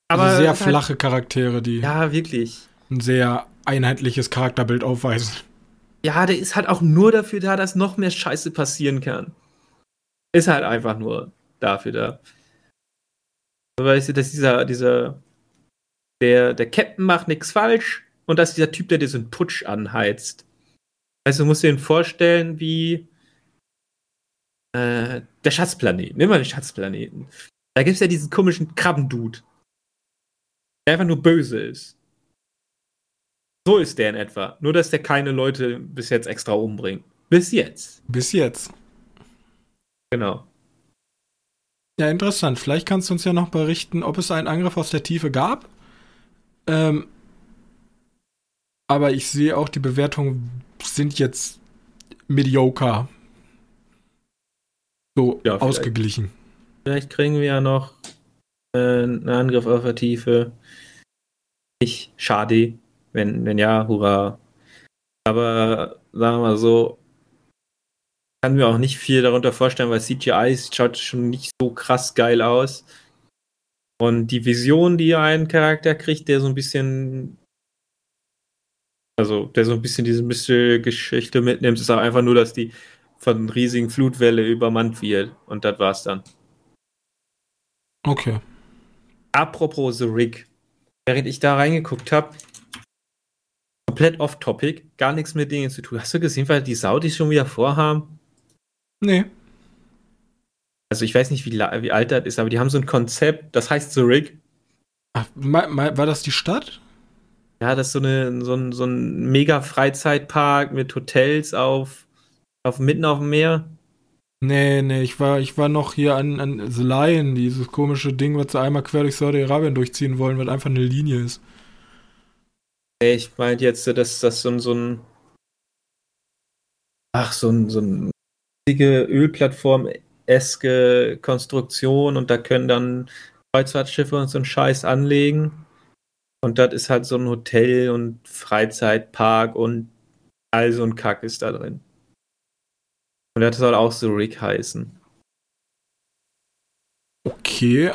Speaker 1: Aber also sehr flache halt, Charaktere, die
Speaker 2: ja wirklich
Speaker 1: ein sehr einheitliches Charakterbild aufweisen.
Speaker 2: Ja, der ist halt auch nur dafür da, dass noch mehr Scheiße passieren kann. Ist halt einfach nur dafür da. Weißt du, dass dieser, dieser, der, der Captain macht nichts falsch und dass dieser Typ, der diesen Putsch anheizt. Also du musst dir vorstellen, wie äh, der Schatzplanet. Nimm mal den Schatzplaneten. Da gibt es ja diesen komischen Krabbendude. Der einfach nur böse ist. So ist der in etwa. Nur, dass der keine Leute bis jetzt extra umbringt. Bis jetzt.
Speaker 1: Bis jetzt.
Speaker 2: Genau.
Speaker 1: Ja, interessant. Vielleicht kannst du uns ja noch berichten, ob es einen Angriff aus der Tiefe gab. Ähm, aber ich sehe auch, die Bewertungen sind jetzt mediocre so ja, ausgeglichen.
Speaker 2: Vielleicht kriegen wir ja noch äh, einen Angriff auf der Tiefe. Ich schade. Wenn, wenn ja, hurra. Aber sagen wir mal so, kann mir auch nicht viel darunter vorstellen, weil CGI schaut schon nicht so krass geil aus. Und die Vision, die ein Charakter kriegt, der so ein bisschen, also der so ein bisschen diese Geschichte mitnimmt, ist auch einfach nur, dass die von riesigen Flutwelle übermannt wird. Und das war's dann.
Speaker 1: Okay.
Speaker 2: Apropos The Rig. Während ich da reingeguckt habe, komplett off-topic, gar nichts mit Dingen zu tun. Hast du gesehen, weil die Saudis schon wieder vorhaben?
Speaker 1: Nee.
Speaker 2: Also ich weiß nicht, wie, wie alt das ist, aber die haben so ein Konzept, das heißt The Rig.
Speaker 1: Ach, war das die Stadt?
Speaker 2: Ja, das ist so, eine, so ein, so ein mega Freizeitpark mit Hotels auf auf, mitten auf dem Meer.
Speaker 1: Nee, nee, ich war, ich war noch hier an, an The Lion, dieses komische Ding, was sie einmal quer durch Saudi-Arabien durchziehen wollen, was einfach eine Linie ist.
Speaker 2: Ich meinte jetzt, dass das so ein, so ein ach, so ein, so ein Ölplattform-eske Konstruktion und da können dann Kreuzfahrtschiffe und so einen Scheiß anlegen. Und das ist halt so ein Hotel und Freizeitpark und all so ein Kack ist da drin. Und das soll auch so Rick heißen.
Speaker 1: Okay.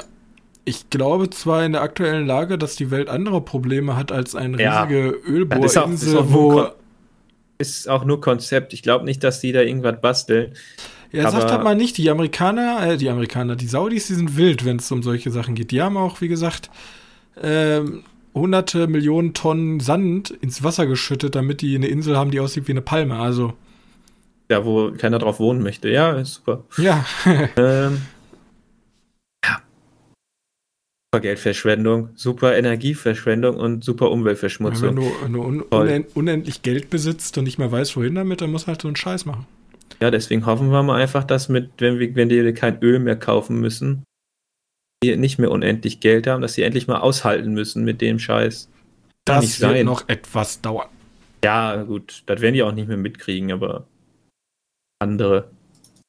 Speaker 1: Ich glaube zwar in der aktuellen Lage, dass die Welt andere Probleme hat als eine riesige ja, Ölbohrinsel, wo.
Speaker 2: Ist auch nur Konzept. Ich glaube nicht, dass die da irgendwas basteln.
Speaker 1: Ja, sagt halt mal nicht, die Amerikaner, äh, die Amerikaner, die Saudis, die sind wild, wenn es um solche Sachen geht. Die haben auch, wie gesagt, ähm, hunderte Millionen Tonnen Sand ins Wasser geschüttet, damit die eine Insel haben, die aussieht wie eine Palme. Also.
Speaker 2: Ja, wo keiner drauf wohnen möchte. Ja, ist super.
Speaker 1: Ja. ähm,
Speaker 2: ja. Super Geldverschwendung, super Energieverschwendung und super Umweltverschmutzung.
Speaker 1: Ja, wenn du, wenn du un unendlich Geld besitzt und nicht mehr weißt, wohin damit, dann musst du halt so einen Scheiß machen.
Speaker 2: Ja, deswegen hoffen wir mal einfach, dass mit, wenn wir, wenn die kein Öl mehr kaufen müssen, die nicht mehr unendlich Geld haben, dass sie endlich mal aushalten müssen mit dem Scheiß.
Speaker 1: Das nicht wird sein. noch etwas dauern.
Speaker 2: Ja, gut, das werden die auch nicht mehr mitkriegen, aber andere.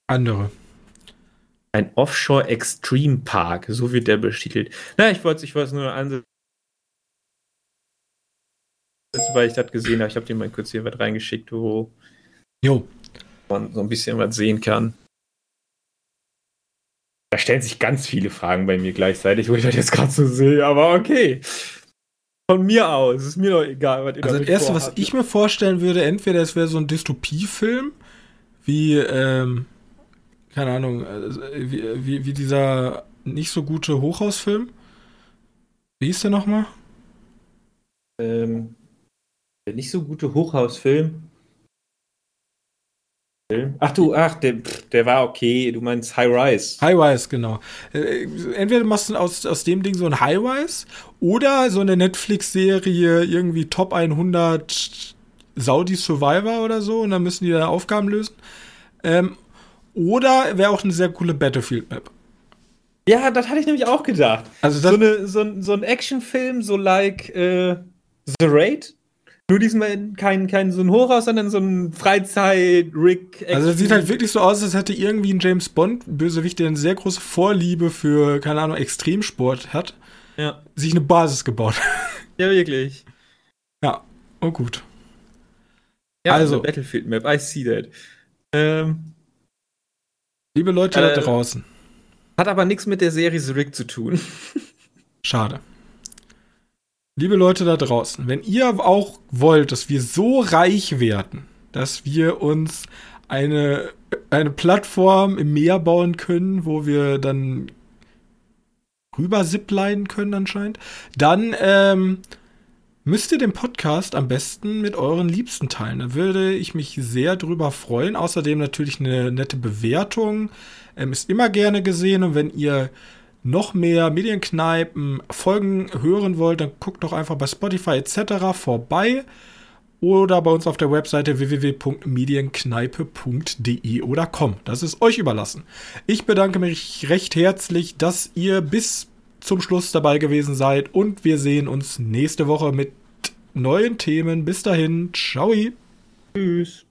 Speaker 1: Andere.
Speaker 2: Ein Offshore Extreme Park, so wird der betitelt. Na, ich wollte es nur ansetzen, weil ich das gesehen habe. Ich habe dir mal kurz hier was reingeschickt, wo
Speaker 1: jo.
Speaker 2: man so ein bisschen was sehen kann. Da stellen sich ganz viele Fragen bei mir gleichzeitig, wo ich das jetzt gerade so sehe, aber okay. Von mir aus, ist mir doch egal,
Speaker 1: was ihr Also das erste, was ich mir vorstellen würde, entweder es wäre so ein Dystopiefilm, wie, ähm, keine Ahnung, äh, wie, wie, wie, dieser nicht so gute Hochhausfilm. Wie hieß der nochmal?
Speaker 2: Ähm, der nicht so gute Hochhausfilm. Ach du, ach, der, der war okay. Du meinst High Rise.
Speaker 1: High Rise, genau. Äh, entweder machst du aus, aus dem Ding so ein High Rise oder so eine Netflix-Serie, irgendwie Top 100 Saudi Survivor oder so, und dann müssen die da Aufgaben lösen. Ähm, oder wäre auch eine sehr coole Battlefield-Map.
Speaker 2: Ja, das hatte ich nämlich auch gedacht.
Speaker 1: Also
Speaker 2: so, eine, so, so ein Actionfilm, so like äh, The Raid, nur diesmal kein, kein so ein Hochhaus, sondern so ein Freizeit-Rick.
Speaker 1: Also das sieht halt wirklich so aus, als hätte irgendwie ein James Bond-Bösewicht, der eine sehr große Vorliebe für, keine Ahnung, Extremsport hat,
Speaker 2: ja.
Speaker 1: sich eine Basis gebaut.
Speaker 2: Ja, wirklich.
Speaker 1: Ja, oh gut.
Speaker 2: Ja, also. Battlefield Map, I see that. Ähm,
Speaker 1: Liebe Leute äh, da draußen.
Speaker 2: Hat aber nichts mit der Serie The Rick zu tun.
Speaker 1: Schade. Liebe Leute da draußen, wenn ihr auch wollt, dass wir so reich werden, dass wir uns eine, eine Plattform im Meer bauen können, wo wir dann rüber zipline können anscheinend, dann ähm, müsst ihr den Podcast am besten mit euren Liebsten teilen. Da würde ich mich sehr drüber freuen. Außerdem natürlich eine nette Bewertung. Ähm, ist immer gerne gesehen und wenn ihr noch mehr Medienkneipen Folgen hören wollt, dann guckt doch einfach bei Spotify etc. vorbei oder bei uns auf der Webseite www.medienkneipe.de oder com. Das ist euch überlassen. Ich bedanke mich recht herzlich, dass ihr bis zum Schluss dabei gewesen seid und wir sehen uns nächste Woche mit neuen Themen. Bis dahin, ciao.
Speaker 2: Tschüss.